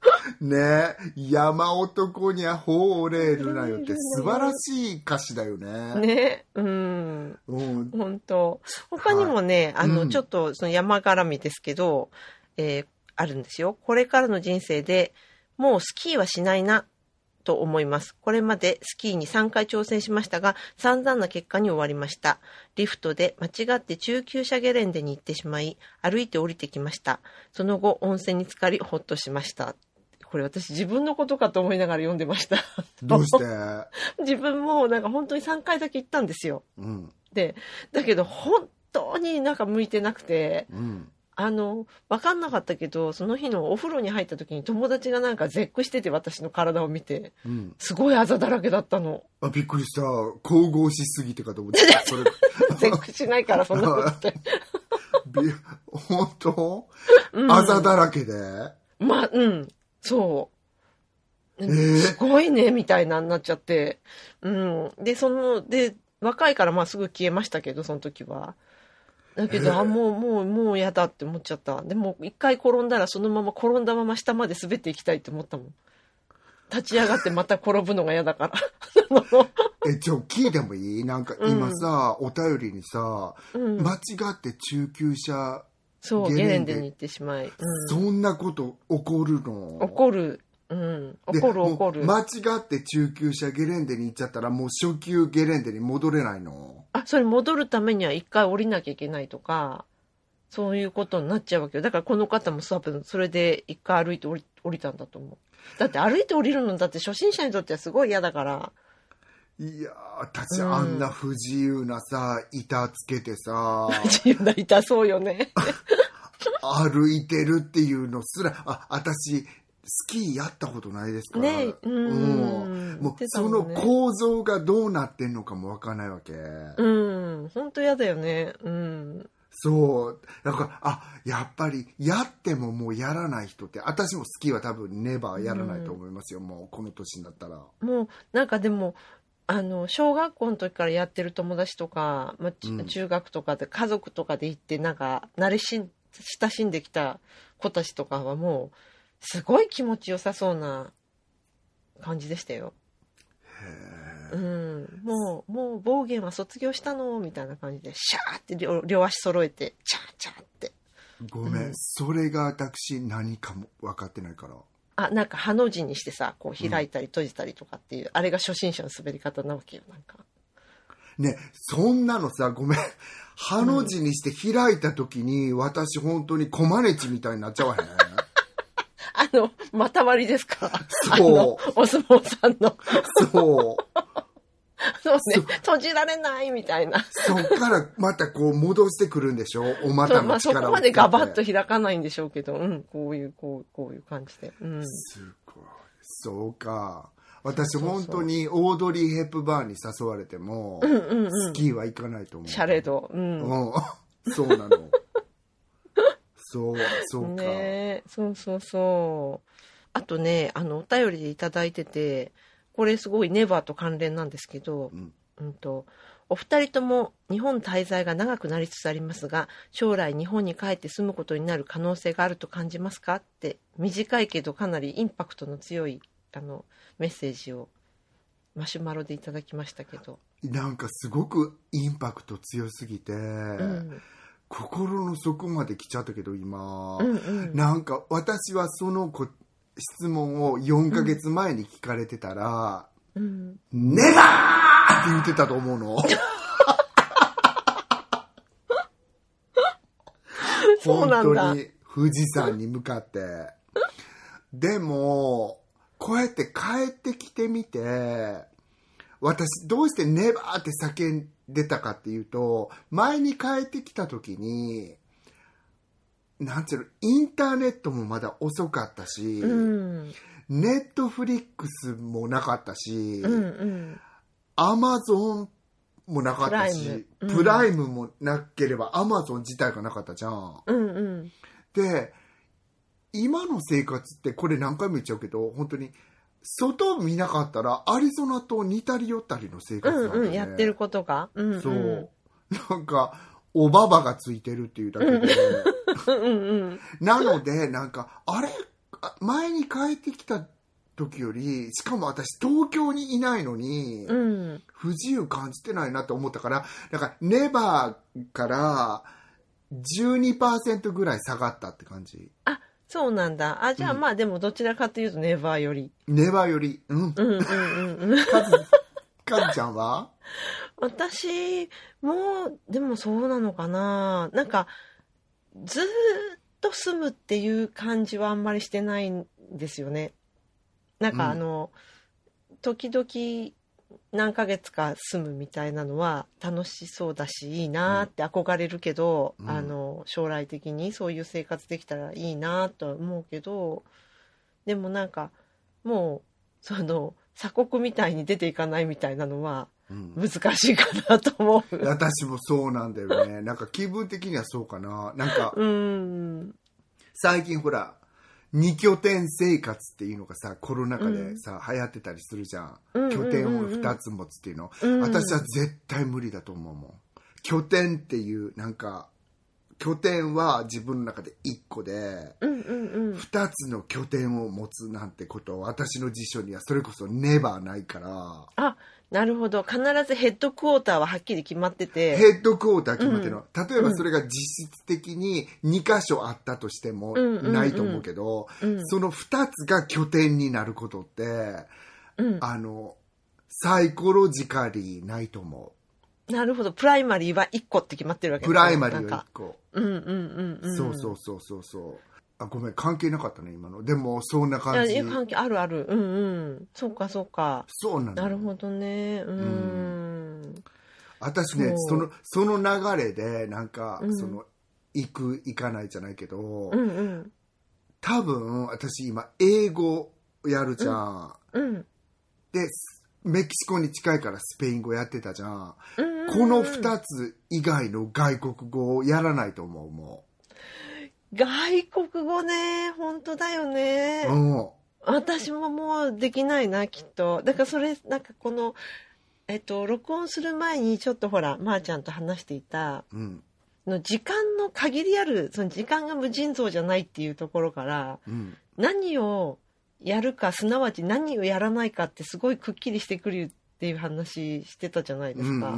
ね山男には惚れるなよって素晴らしい歌詞だよね。ね。うん。うん。本当他にもね、あの、うんちょっとその山絡みですけど、えーあるんですよ。これからの人生でもうスキーはしないな。と思います。これまでスキーに3回挑戦しましたが、散々な結果に終わりました。リフトで間違って中級者ゲレンデに行ってしまい、歩いて降りてきました。その後、温泉に浸かり、ほっとしました。これ私自分のことかと思いながら読んでました。どうして？自分もなんか本当に3回だけ行ったんですよ。うん。で、だけど本当になんか向いてなくて、うん。あの、わかんなかったけど、その日のお風呂に入った時に友達がなんか絶句してて私の体を見て、うん。すごいあざだらけだったの。あ、びっくりした。神々しすぎてかと思ってた。それ。絶句しないからそんなことって。び本当、うんあざだらけで？まあ、うん、そう。えーすごいね、みたいなになっちゃって。うん。で、その、で、若いからまあすぐ消えましたけど、その時は。だけど、えーあ、もう、もう、もう嫌だって思っちゃった。でも、一回転んだらそのまま転んだまま下まで滑っていきたいって思ったもん。立ち上がってまた転ぶのが嫌だから。え、ちょ、聞いてもいい？なんか今さ、お便りにさ、うん。間違って中級者、そう、ゲゲレンデに行ってしまい。うん。そんなこと起こるの？怒る。うん。で怒る怒る。間違って中級者ゲレンデに行っちゃったらもう初級ゲレンデに戻れないの？あ、それ戻るためには一回降りなきゃいけないとか、そういうことになっちゃうわけよ。だからこの方も多分それで一回歩いて降り降りたんだと思う。だって歩いて降りるのだって初心者にとってはすごい嫌だから。いやー、私うんあんな不自由なさ、板つけてさ、自由な痛そうよね。歩いてるっていうのすら、あ、私、スキーやったことないですから。ねううんうもんねの構造がどうなってんのかもわかんないわけ。うん。本当嫌だよね。うん。そう。だから、あ、やっぱり、やってももうやらない人って、私もスキーは多分ネバーやらないと思いますよ、もうこの年になったら。もう、なんかでも、あの、小学校の時からやってる友達とか、まあ中学とかで、家族とかで行って、なんか、慣れしん、親しんできた子たちとかはもう、すごい気持ちよさそうな感じでしたよ。うん。もう、もう暴言は卒業したのみたいな感じで、シャーって両両足揃えて、チャーチャーって。ごめん、うんそれが私何かも分かってないから。あ、なんか、ハの字にしてさ、こう開いたり閉じたりとかっていう、あれが初心者の滑り方なわけよ、なんか。ね、そんなのさ、ごめん。ハの字にして開いた時に、私本当にコマネチみたいになっちゃわへん？あの、また割りですか？そうお相撲さんの。そう。そうね。閉じられないみたいな。そっからまたこう戻してくるんでしょ？お股そうまあ、その力をこまでガバッと開かないんでしょうけど、うん、こういう、こう、こういう感じで。うん。すごい。そうか。私本当にオードリー・ヘップバーンに誘われても、うんうんうん。スキーは行かないと思う。シャレード。うん。うん。そうなの。そう、そうか。ねえそうそうそう。あとね、あの、お便りでいただいてて、これすごいネバーと関連なんですけど、うんうんと、お二人とも日本滞在が長くなりつつありますが、将来日本に帰って住むことになる可能性があると感じますか？って、短いけどかなりインパクトの強い、あの、メッセージをマシュマロでいただきましたけど。なんかすごくインパクト強すぎて、うん。心の底まで来ちゃったけど今、うんうん。なんか私はその子質問を4ヶ月前に聞かれてたら、うん。ネバーって言ってたと思うの。そうなんだ本当に富士山に向かって。でも、こうやって帰ってきてみて、私どうしてネバーって叫んでたかっていうと、前に帰ってきた時に、なんていうの、インターネットもまだ遅かったし、うん。ネットフリックスもなかったし。アマゾンもなかったし、プライムもなければアマゾン自体がなかったじゃん。うんうん。で、今の生活ってこれ何回も言っちゃうけど、本当に、外を見なかったらアリゾナと似たり寄ったりの生う活なんだよね。んうん。やってることが。うんうん。そう。なんか、おばばがついてるっていうだけで。なので、なんか、あれ？あ前に帰ってきた時より、しかも私東京にいないのに。不自由感じてないなと思ったから、だから、ネバーから12%ぐらい下がったって感じ。あ、そうなんだ。あ、じゃあうんまあでもどちらかというとネバーより。ネバーより。うん。うんうんうんうん。カズ、カズちゃんは？私も、でもそうなのかな。なんか、ずーっと住むっていう感じはあんまりしてないんですよね。なんかうんあの、時々何ヶ月か住むみたいなのは楽しそうだしいいなって憧れるけど、うんあの将来的にそういう生活できたらいいなとは思うけどでもなんかもうその鎖国みたいに出ていかないみたいなのはうん。難しいかなと思う。私もそうなんだよね。なんか気分的にはそうかな。なんか、うん。最近ほら、二拠点生活っていうのがさ、コロナ禍でさ、流行ってたりするじゃん。うん拠点を二つ持つっていうの。うん私は絶対無理だと思うもん。拠点っていう、なんか、拠点は自分の中で一個で、うんうんうん。二つの拠点を持つなんてこと私の辞書にはそれこそネバーないから、あ、なるほど。必ずヘッドクォーターははっきり決まってて。ヘッドクォーター決まってるの、例えばそれが実質的に2箇所あったとしてもうんうんうんないと思うけど、うんその2つが拠点になることってうん。あのサイコロジカリーないと思なるほど。プライマリーは1個って決まってるわうけプライマリーは1個、うんうんうんうん。そうそうそうそうそうあごめん関係なかったね今のでもそんない感や、じ関係あるある。うんうん。そうかそうか。そうなのなるほどね。うん。私ねそのその流れでなんか、うんその行く行かないじゃないけど、うんうん。多分私今英語やるじゃん、うん。でメキシコに近いからスペイン語やってたじゃん、うんこの2つ以外の外国語をやらないと思うも外国語ね、本当だよね。私ももうできないな、きっと。だからそれ、なんかこの、えっと、録音する前にちょっとほら、まー、ちゃんと話していた、うんの時間の限りある、その時間が無尽蔵じゃないっていうところから、うん何をやるか、すなわち何をやらないかってすごいくっきりしてくるっていう話してたじゃないですか。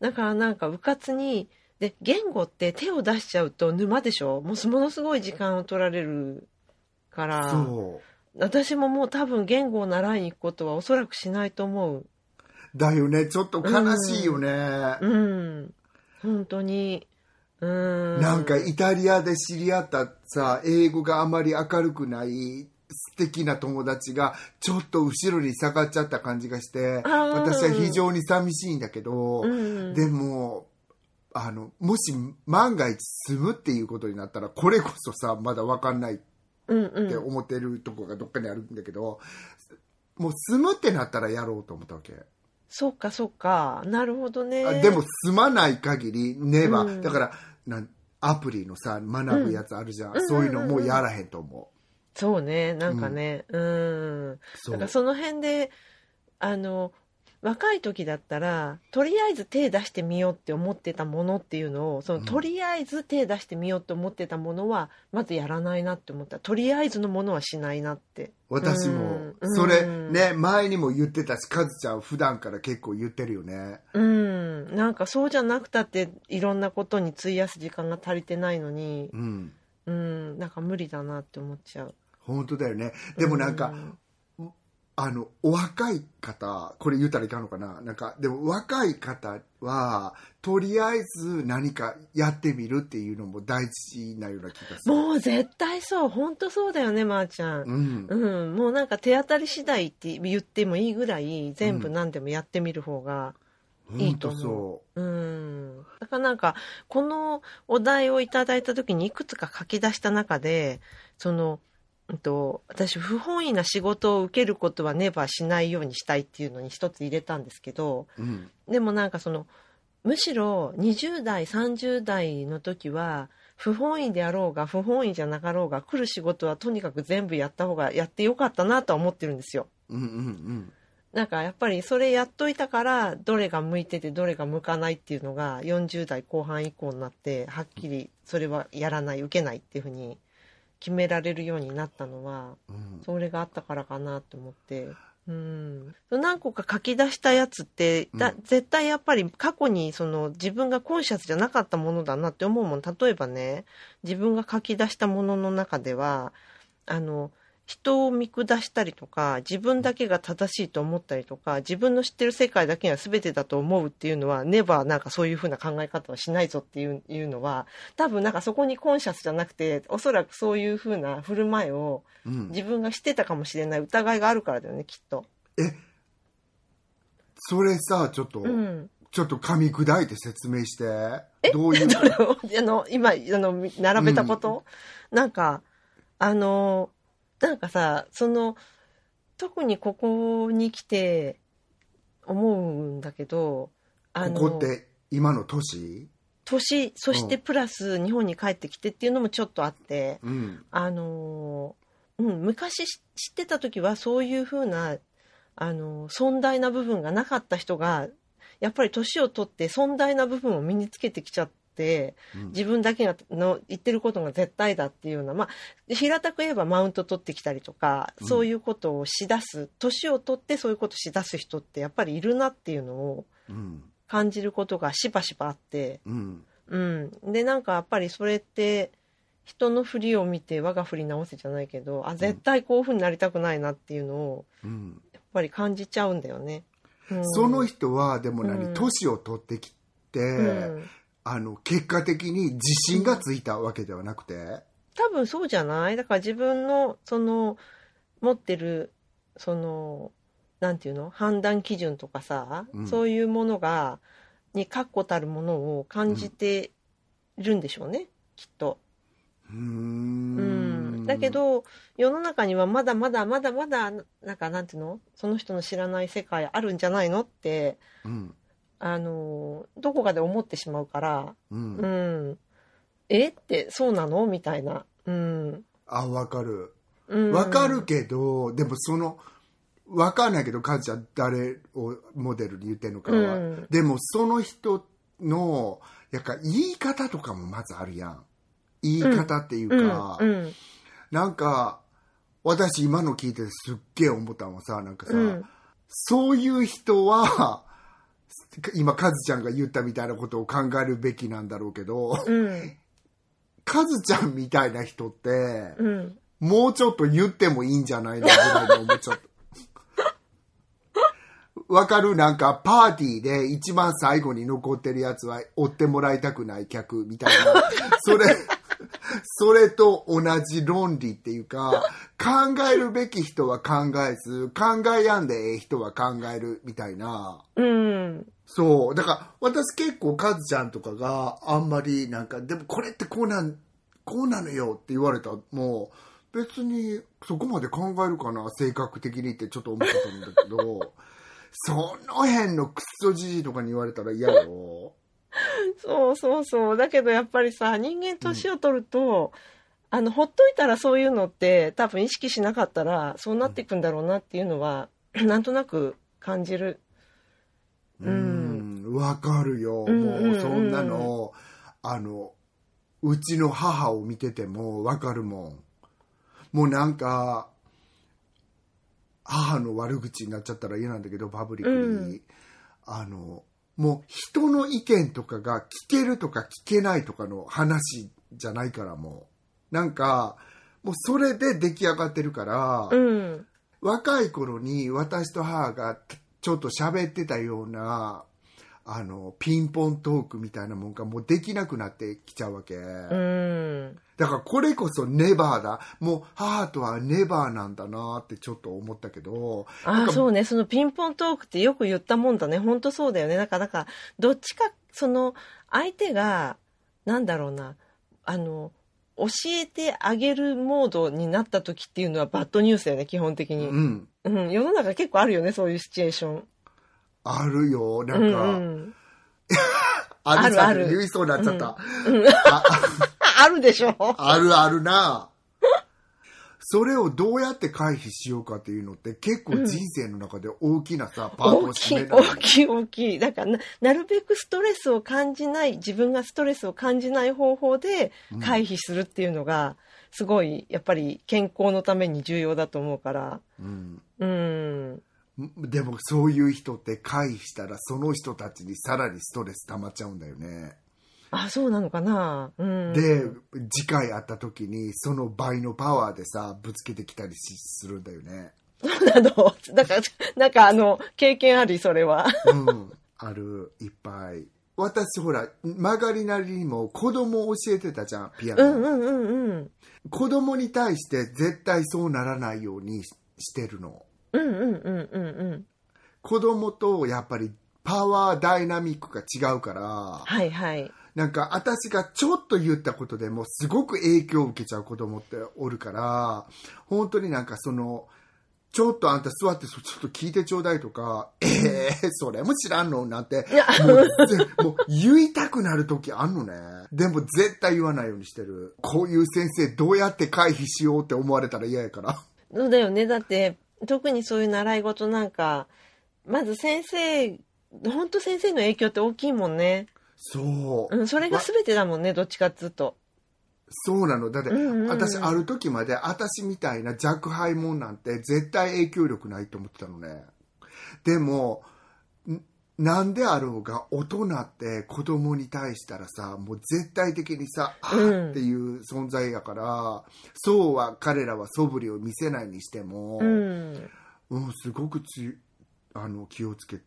だからなんか、うかつに、で、言語って手を出しちゃうと沼でしょ？もうものすごい時間を取られるから。そ私ももう多分言語を習いに行くことはおそらくしないと思う。うだよねちょっと悲しいよね、うん。本当に。うん。なんかイタリアで知り合ったさ英語があまり明るくない素敵な友達がちょっと後ろに下がっちゃった感じがして私は非常に寂しいんだけど、うん、でもあのもし万が一住むっていうことになったらこれこそさまだ分かんないっうんうん。て思ってるとこがどっかにあるんだけど、もう住むってなったらやろうと思ったわけ、そうかそうか。なるほどね。あでも住まない限りねば、うんだからなんアプリのさ学ぶやつあるじゃん、うんそういうのもうやらへんと思う、そうね。なんかね。うん。そうだからその辺で、あの、若い時だったら、とりあえず手出してみようって思ってたものっていうのを、そのうんとりあえず手出してみようと思ってたものは、まずやらないなって思った。とりあえずのものはしないなって。私も、うんそれうんね前にも言ってたしカズちゃん普段から結構言ってるよねうん。なんかそうじゃなくたって、いろんなことに費やす時間が足りてないのに、うんうん、なんか無理だなって思っちゃう。本当だよねでもなんか、うんあのお若い方これ言ったらいかんのかな？なんかでも若い方はとりあえず何かやってみるっていうのも大事なような気がするもう絶対そう。本当そうだよね、まー、ちゃん。うんうん、もうなんか手当たり次第って言ってもいいぐらい全部何でもやってみる方が、いい本当と思そうん。だからなんか、このお題をいただいた時にいくつか書き出した中で、その、うんと、私不本意な仕事を受けることはネバーしないようにしたいっていうのに一つ入れたんですけど、う、うんでもなんかその、むしろ20代、30代の時は、不本意であろうが不本意じゃなかろうが来る仕事はとにかく全部やった方がやってよかったなとは思ってるんですよ。うんうんなんかやっぱりそれやっといたからどれが向いててどれが向かないっていうのが40代後半以降になってはっきりそれはやらない受けないっていうふうに決められるようになったのはうん。それがあったからかなと思って。うん、何個か書き出したやつってだ、うん。絶対やっぱり過去にその自分がコンシャスじゃなかったものだなって思うもん。例えばね自分が書き出したものの中ではあの人を見下したりとか自分だけが正しいと思ったりとか自分の知ってる世界だけが全てだと思うっていうのはネバーなんかそういうふうな考え方はしないぞっていういうのは多分なんかそこにコンシャスじゃなくておそらくそういうふうな振る舞いをうん。自分がしてたかもしれない疑いがあるからだよねきっと。それさちょっと、うん、ちょっと噛み砕いて説明して。どういう？あの今あの並べたこと、なんかあのなんかさその特にここに来て思うんだけどあのここって今の都市？年そしてプラス日本に帰ってきてっていうのもちょっとあって、うん。あのうん、昔し知ってた時はそういうふうなあの尊大な部分がなかった人がやっぱり年を取って尊大な部分を身につけてきちゃっ自分だけがの言ってることが絶対だっていうような、まあ、平たく言えばマウント取ってきたりとか、うん。そういうことをしだす年を取ってそういうことをしだす人ってやっぱりいるなっていうのをうん。感じることがしばしばあって、うん。うん、でなんかやっぱりそれって人の振りを見て我が振り直せじゃないけどあ絶対こういうふうになりたくないなっていうのをうん。やっぱり感じちゃうんだよね。うん。その人はでも何、うん。年を取ってきて、うんあの結果的に自信がついたわけではなくて、多分そうじゃない。だから自分のその持ってるそのなんていうの？判断基準とかさ、うん。そういうものがに確固たるものを感じてるんでしょうね、きっと。うーん。ん。だけど、世の中にはまだまだまだまだ、なんかなんていうの？その人の知らない世界あるんじゃないの？って、うんあの、どこかで思ってしまうから、うんうん。え？って、そうなの？みたいな。うん。あわかるうんわかるけど、でもそのわかんないけどカズちゃん誰をモデルに言ってんのかは、うんでもその人のやっぱ言い方とかもまずあるやん言い方っていううん。か、うん。なんか私今の聞いててすっげえ思ったのはさなんかさ、うん。そういう人は今カズちゃんが言ったみたいなことを考えるべきなんだろうけどうん。カズちゃんみたいな人って、うん。もうちょっと言ってもいいんじゃないのぐらいに思っちゃった。わかる？なんかパーティーで一番最後に残ってるやつは追ってもらいたくない客みたいな。それ、それと同じ論理っていうか、考えるべき人は考えず、考えやんでええ人は考えるみたいな。うん。そう。だから、私結構カズちゃんとかがあんまりなんか、でもこれってこうなん、こうなのよって言われた、もう、別にそこまで考えるかな、性格的にってちょっと思ってたんだけど、その辺のクソじじいとかに言われたら嫌よ。そうそうそう。だけどやっぱりさ、人間年を取ると、あの、ほっといたらそういうのって多分意識しなかったらそうなっていくんだろうなっていうのは、なんとなく感じる。うーん、わかるよ。うんうんうんもうそんなの、あの、うちの母を見ててもわかるもん。もうなんか、母の悪口になっちゃったら嫌なんだけど、パブリックに。うんあの、もう人の意見とかが聞けるとか聞けないとかの話じゃないからもう。なんか、もうそれで出来上がってるから、うん。若い頃に私と母がちょっと喋ってたようなあのピンポントークみたいなもんがもうできなくなってきちゃうわけ、うん。だからこれこそネバーだもう母とはネバーなんだなってちょっと思ったけどああ、そうね。そのピンポントークってよく言ったもんだね。ほんとそうだよね。なんか、なんか、どっちか、その、相手が、なんだろうな、あの、教えてあげるモードになった時っていうのはバッドニュースだよね、基本的に。うんうん、世の中結構あるよね、そういうシチュエーション。あるよなうんか、ん。あるあるある言いそうになっちゃった、うんああるでしょ。あるあるな。それをどうやって回避しようかっていうのって結構人生の中で大きなさ、パートを大きい、占めない大きい、大きい。だからな、なるべくストレスを感じない、自分がストレスを感じない方法で回避するっていうのが、すごい、やっぱり健康のために重要だと思うから。うんうん。でもそういう人って回避したらその人たちにさらにストレス溜まっちゃうんだよね。あ、そうなのかな。うん。で、次回会った時にその倍のパワーでさ、ぶつけてきたりしするんだよね。あの、だから、なんかあの、経験あり、それは。うん。ある、いっぱい。私ほら、曲がりなりにも子供を教えてたじゃん、ピアノ。うんうんうんうん。子供に対して絶対そうならないようにししてるの。うんうんうんうんうん。子供とやっぱりパワーダイナミックが違うから、はいはい。なんか私がちょっと言ったことでもすごく影響を受けちゃう子供っておるから、本当になんかその、ちょっとあんた座ってそちょっと聞いてちょうだいとか、ええそれも知らんのなんて、もうぜもう言いたくなる時あんのね。でも絶対言わないようにしてる。こういう先生どうやって回避しようって思われたら嫌やから。そうだよね。だって、特にそういう習い事なんか、まず先生、本当先生の影響って大きいもんね。そう。うん、それが全てだもんね、どっちかっつうと。そうなの。だって、うんうんうん私、ある時まで、私みたいな弱敗者なんて絶対影響力ないと思ってたのね。でも、んなんであろうが大人って子供に対したらさ、もう絶対的にさ、あっていう存在やから、そうは彼らは素振りを見せないにしても、うん。うん、すごくつあの気をつけて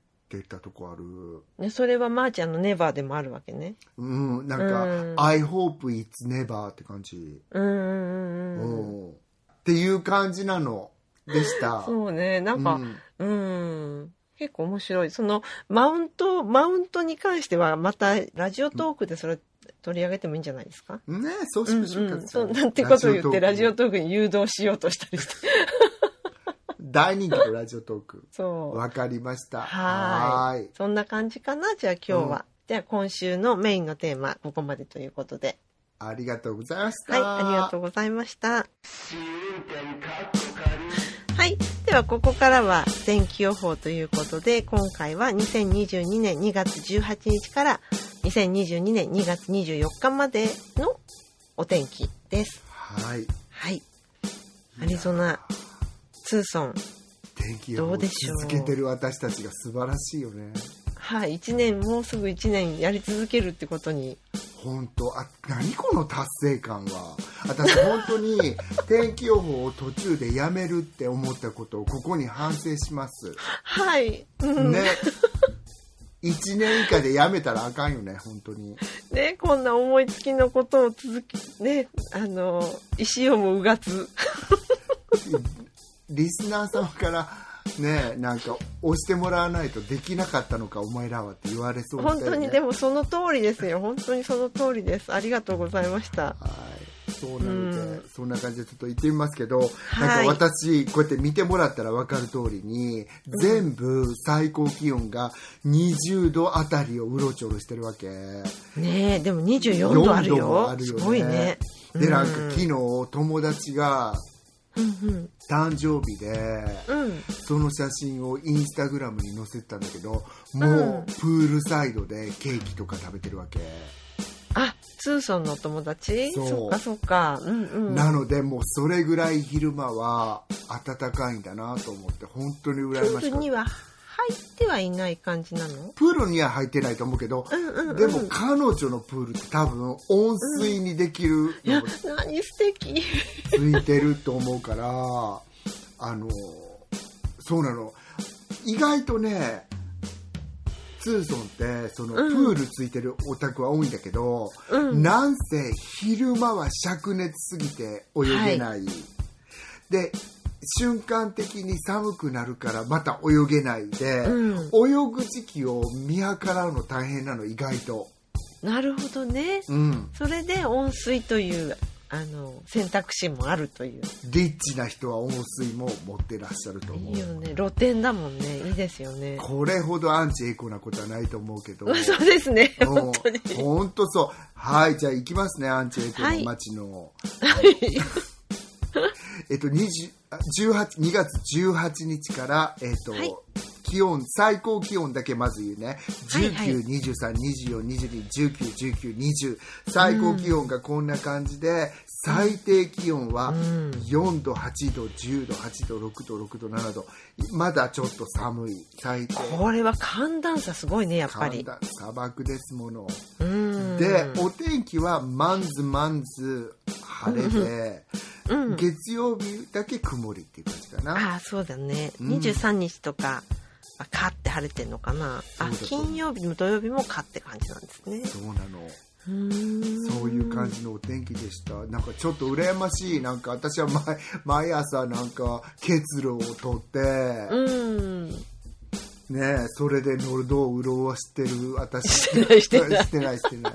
たとこある。ね、それはまーちゃんのネバーでもあるわけね。うん、なんか、うん I hope it's never って感じ。うんうんうんうん。うんっていう感じなのでした。そうね、なんか、うんうん。結構面白い。その、マウント、マウントに関しては、また、ラジオトークでそれ、取り上げてもいいんじゃないですか？ね創うん宿就活、うん、そうなんてことを言ってラジオトークに誘導しようとしたりして大人気のラジオトーク。そう。わかりました。はーい。そんな感じかなじゃあ今日は、じゃあ今週のメインのテーマここまでということで。ありがとうございました。はいありがとうございました。はい。では、ここからは天気予報ということで、今回は2022年2月18日から2022年2月24日までのお天気です。はい。はい。アリゾナ、ツーソン。天気予報し続けてる私たちが素晴らしいよねはい。1年、もうすぐ1年やり続けるってことに。本当あ何この達成感は私本当に 天気予報を途中でやめるって思ったことをここに反省しますはい。うん。ね1年以下でやめたらあかんよね本当にね、こんな思いつきのことを続き、ね、あの、石をもうがつ。リスナー様からねなんか押してもらわないとできなかったのかお前らはって言われそうだよね本当にでもその通りですよ。本当にその通りです。ありがとうございました。はい、そうなので、うんそんな感じでちょっと言ってみますけど、はいなんか私こうやって見てもらったら分かる通りに、全部最高気温が20度あたりをうろちょろしてるわけねえ、でも24度ある4度よ。もあるよねすごいね。でなんかうん昨日友達がうん誕生日でうん。うん。その写真をインスタグラムに載せてたんだけどもうプールサイドでケーキとか食べてるわけ、あ、ツーソンのお友達？そっかそっか。うんうん。なのでもうそれぐらい昼間は暖かいんだなと思って本当にプ羨ましかった入ってはいない感じなの？プールには入ってないと思うけど、うんうんうん。でも彼女のプールって多分温水にできるいやのが、何素敵。ついてると思うからあのそうなの意外とねツーソンってそのプうんールついてるお宅は多いんだけど、うん。なんせ昼間は灼熱すぎて泳げない、で瞬間的に寒くなるからまた泳げないで、うん。泳ぐ時期を見計らうの大変なの意外となるほどね。うんそれで温水という、あの、選択肢もあるという。リッチな人は温水も持ってらっしゃると思いいうよね。露天だもんね。いいですよね。これほどアンチエコなことはないと思うけど そうですね。うん本当に。本当そうはいじゃあ行きますねアンチエコの街の、えっと20あ18 2月18日からえっと、はい。気温最高気温だけまず言うね。はいはい。19232422191920最高気温がこんな感じで最低気温はうん。4度8度10度8度6度6度7度。まだちょっと寒い。最低。これは寒暖差すごいね、やっぱり。砂漠ですもの。うん。でお天気はマンズマンズ晴れでうん。月曜日だけ曇りっていう感じかな。ああ、そうだね。うん。23日とか、あカって晴れてんのかな？あ金曜日も土曜日もカって感じなんですね。そうなの。うそういう感じのお天気でした。なんかちょっと羨ましい。なんか私は毎毎朝なんか結露を取って、うん。ねそれで喉を潤してる。私。してないしてない。してないしてない。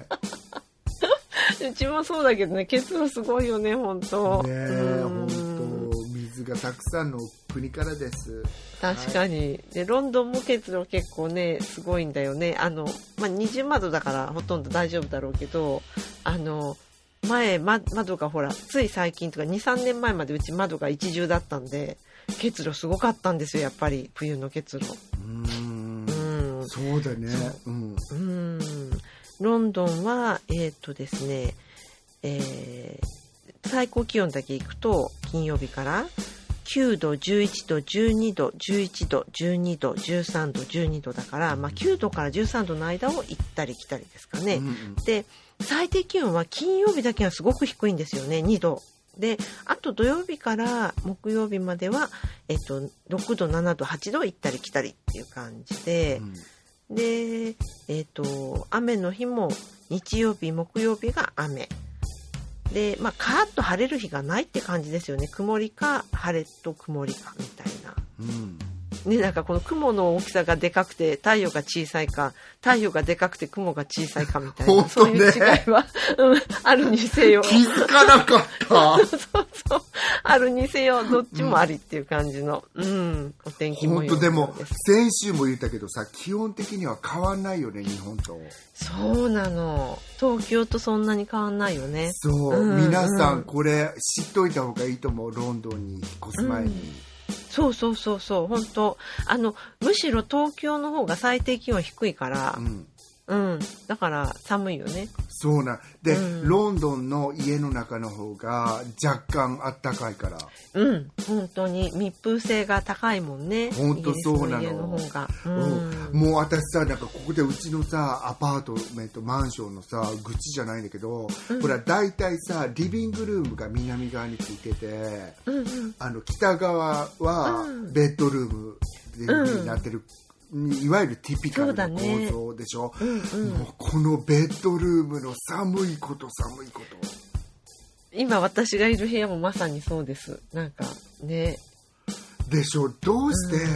うちもそうだけどね、結露すごいよね、本当ねえうん。本がたくさんの国からです確かに。で、ロンドンも結露結構ね、すごいんだよね。あの、まあ、二重窓だからほとんど大丈夫だろうけど、あの、前、ま、窓がほら、つい最近とか2、3年前までうち窓が一重だったんで、結露すごかったんですよ、やっぱり、冬の結露。うーんうん。そうだねうんうん。ロンドンは、えっ、とですね、えー最高気温だけいくと、金曜日から、9度、11度、12度、11度、12度、13度、12度だから、まあ、9度から13度の間を行ったり来たりですかね。うんうんで、最低気温は金曜日だけはすごく低いんですよね、2度。で、あと土曜日から木曜日までは、えっと、6度、7度、8度行ったり来たりっていう感じで、うんで、えっ、と、雨の日も日曜日、木曜日が雨。で、まあ、カーッと晴れる日がないって感じですよね。曇りか、晴れと曇りか、みたいな。うんね、なんかこの雲の大きさがでかくて太陽が小さいか、太陽がでかくて雲が小さいかみたいな、ねそういう違いは、うん、あるにせよ。気づかなかった。そうそう。あるにせよ、どっちもありっていう感じの、うん、お天気模本様当でも。先週も言ったけどさ基本的には変わんないよね日本とそうなの。東京とそんなに変わんないよね。そう、うん皆さうんんこれ知っといた方がいいと思うロンドンに引っ越す前に、そうそうそうそう、本当。あの、むしろ東京の方が最低気温低いからう、ん。うん、だから寒いよね。そうなんで、うんロンドンの家の中の方が若干あったかいからうん、本当に密封性が高いもんね。ほんとそうなの家の方が。ううんん。もう私さなんかここでうちのさアパートメントマンションのさ愚痴じゃないんだけど、うんほら大体さリビングルームが南側についててうんうん。あの北側はうんベッドルームになってる、いわゆるティピカルなね。構造でしょ、うんうん。もうこのベッドルームの寒いこと寒いこと。今私がいる部屋もまさにそうです。なんかね。でしょ？どうして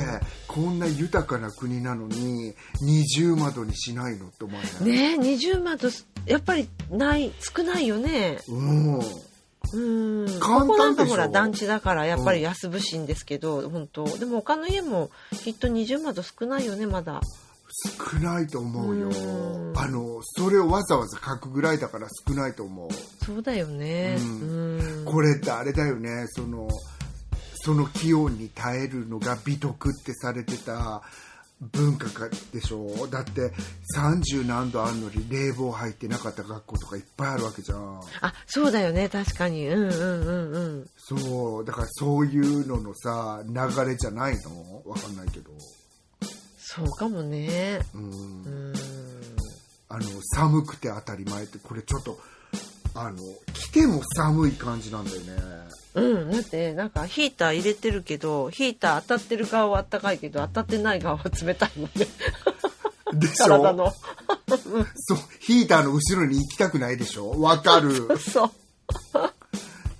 こんな豊かな国なのに二重窓にしないの？って思わない、ねえ、二重窓、やっぱりない、少ないよね。うんうん。簡単ここなんかほら団地だからやっぱり安物心ですけど、本当でも他の家もきっと二重窓少ないよね、まだ。少ないと思うようんあのそれをわざわざ書くぐらいだから少ないと思うそうだよね。ううん。これってあれだよねそのその気温に耐えるのが美徳ってされてた文化かでしょ？だって30何度あるのに冷房入ってなかった学校とかいっぱいあるわけじゃんあ、そうだよね、確かに。うんうんうんうん。そうだからそういうののさ流れじゃないの？わかんないけどそうかもね。うんうん。あの寒くて当たり前ってこれちょっとあの着ても寒い感じなんだよね。うん、だってなんかヒーター入れてるけどヒーター当たってる側は暖かいけど当たってない側は冷たいもんねでしょ？体の。そうヒーターの後ろに行きたくないでしょ？わかる。そう。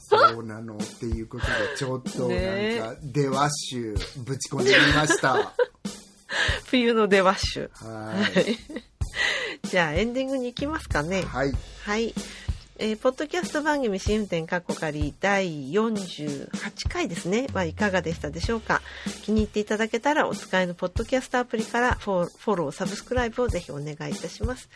そうなのっていうことでちょっとね。なんかデワッシュぶち込んでみました。は 冬のデワッシュい。じゃあエンディングに行きますかね。はい。はい、えーポッドキャスト番組試運転カッコ仮第48回ですね。はいかがでしたでしょうか？気に入っていただけたらお使いのポッドキャストアプリからフォフォローサブスクライブをぜひお願いいたします。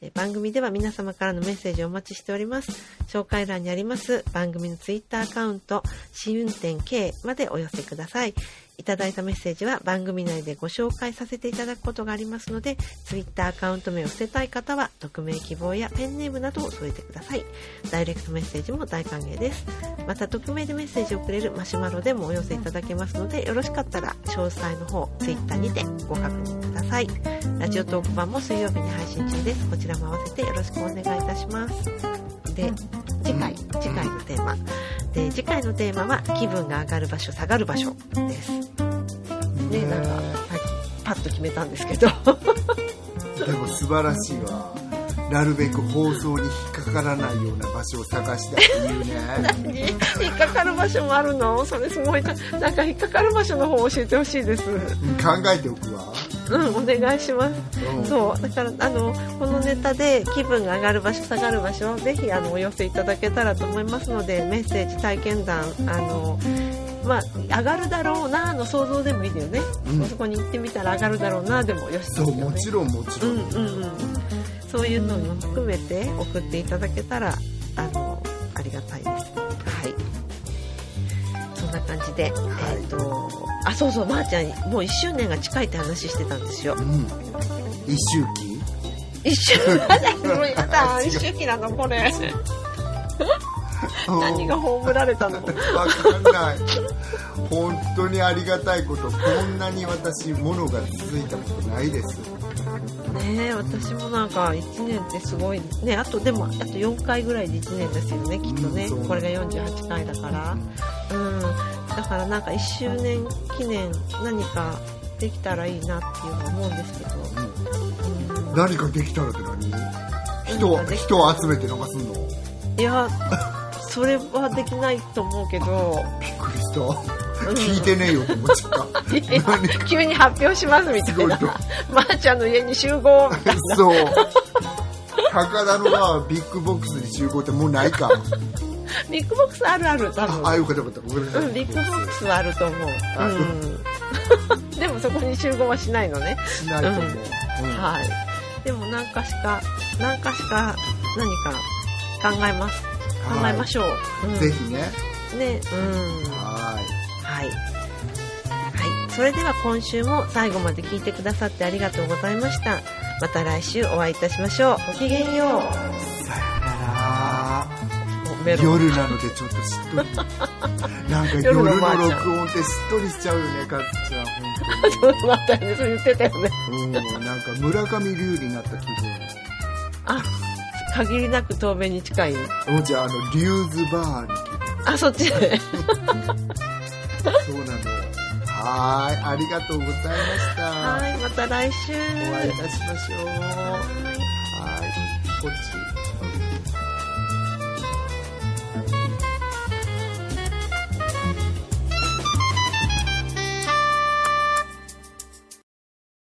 えー番組では皆様からのメッセージをお待ちしております。紹介欄にあります番組のツイッターアカウント試運転 K までお寄せください。いただいたメッセージは番組内でご紹介させていただくことがありますので、ツイッターアカウント名を捨てたい方は、匿名希望やペンネームなどを添えてください。ダイレクトメッセージも大歓迎です。また、匿名でメッセージをくれるマシュマロでもお寄せいただけますので、よろしかったら、詳細の方、ツイッターにてご確認ください。ラジオトーク版も水曜日に配信中です。こちらも合わせてよろしくお願いいたします。で、次回、次回のテーマ。で、次回のテーマは、気分が上がる場所、下がる場所です。ね、なんか、はい、パッと決めたんですけど。でも素晴らしいわなるべく放送に引っかからないような場所を探したっていうね 引っかかる場所もあるの？それすごいな。なんか引っかかる場所の方を教えてほしいです。うん考えておくわうん、お願いします。うんそう、だから、あの、このネタで気分が上がる場所、下がる場所、ぜひ、あの、お寄せいただけたらと思いますので、メッセージ、体験談、あの、まあ、上がるだろうなの想像でもいいんだよね。うんそこに行ってみたら上がるだろうなでもよしそよねうもちろんもちろん、うんうんうん、そういうのも含めて送っていただけたらあのありがたいです。はい。そんな感じで、えっ、とあそうそうまー、ちゃんもう1周年が近いって話してたんですよう。ん一周期一周 やだやだ一周期なのこれ。何が葬られたの？わかんない。本当にありがたいこと。こんなに私ものが続いたことないです。ねえ私もなんか1年ってすごい。ねあとでもあと4回ぐらいで1年ですよねきっとね、う。んこれが48回だから。うん。だからなんか1周年記念何かできたらいいなっていうのは思うんですけど、うん。何かできたらって何？人人を集めてなんかすんの？いやそれはできないと思うけどびっくりした聞いてねえよと思っちゃった。急に発表しますみたいな。まーちゃんの家に集合みたいな。そう。高田馬場ビッグボックスに集合ってもうないか。ビッグボックスあるある、多あ、分。あよかったよかった。ごめんなさい。うん、ビッグボックスはあると思う。あうん。でもそこに集合はしないのね。しないと思う。うんはい。でも何かしか、何かしか何か考えます。考えましょう。うんぜひね。ね、うん。ははい。はい。それでは今週も最後まで聞いてくださってありがとうございました。また来週お会いいたしましょう。ごきげんよう。い。さよなら。夜なのでちょっとしっとり。なんか夜の録音ってしっとりしちゃうよね、かつちゃん。本 そうなったよね。そう言ってたよね。当に。うん。なんか村上龍になった気あ、限りなく透明に近い。分。もうじゃあ、あの、リューズバーに。あ、そっちで。そうなの。はーい。ありがとうございました。はい、また来週。お会いいたしましょう。はいはい。こっち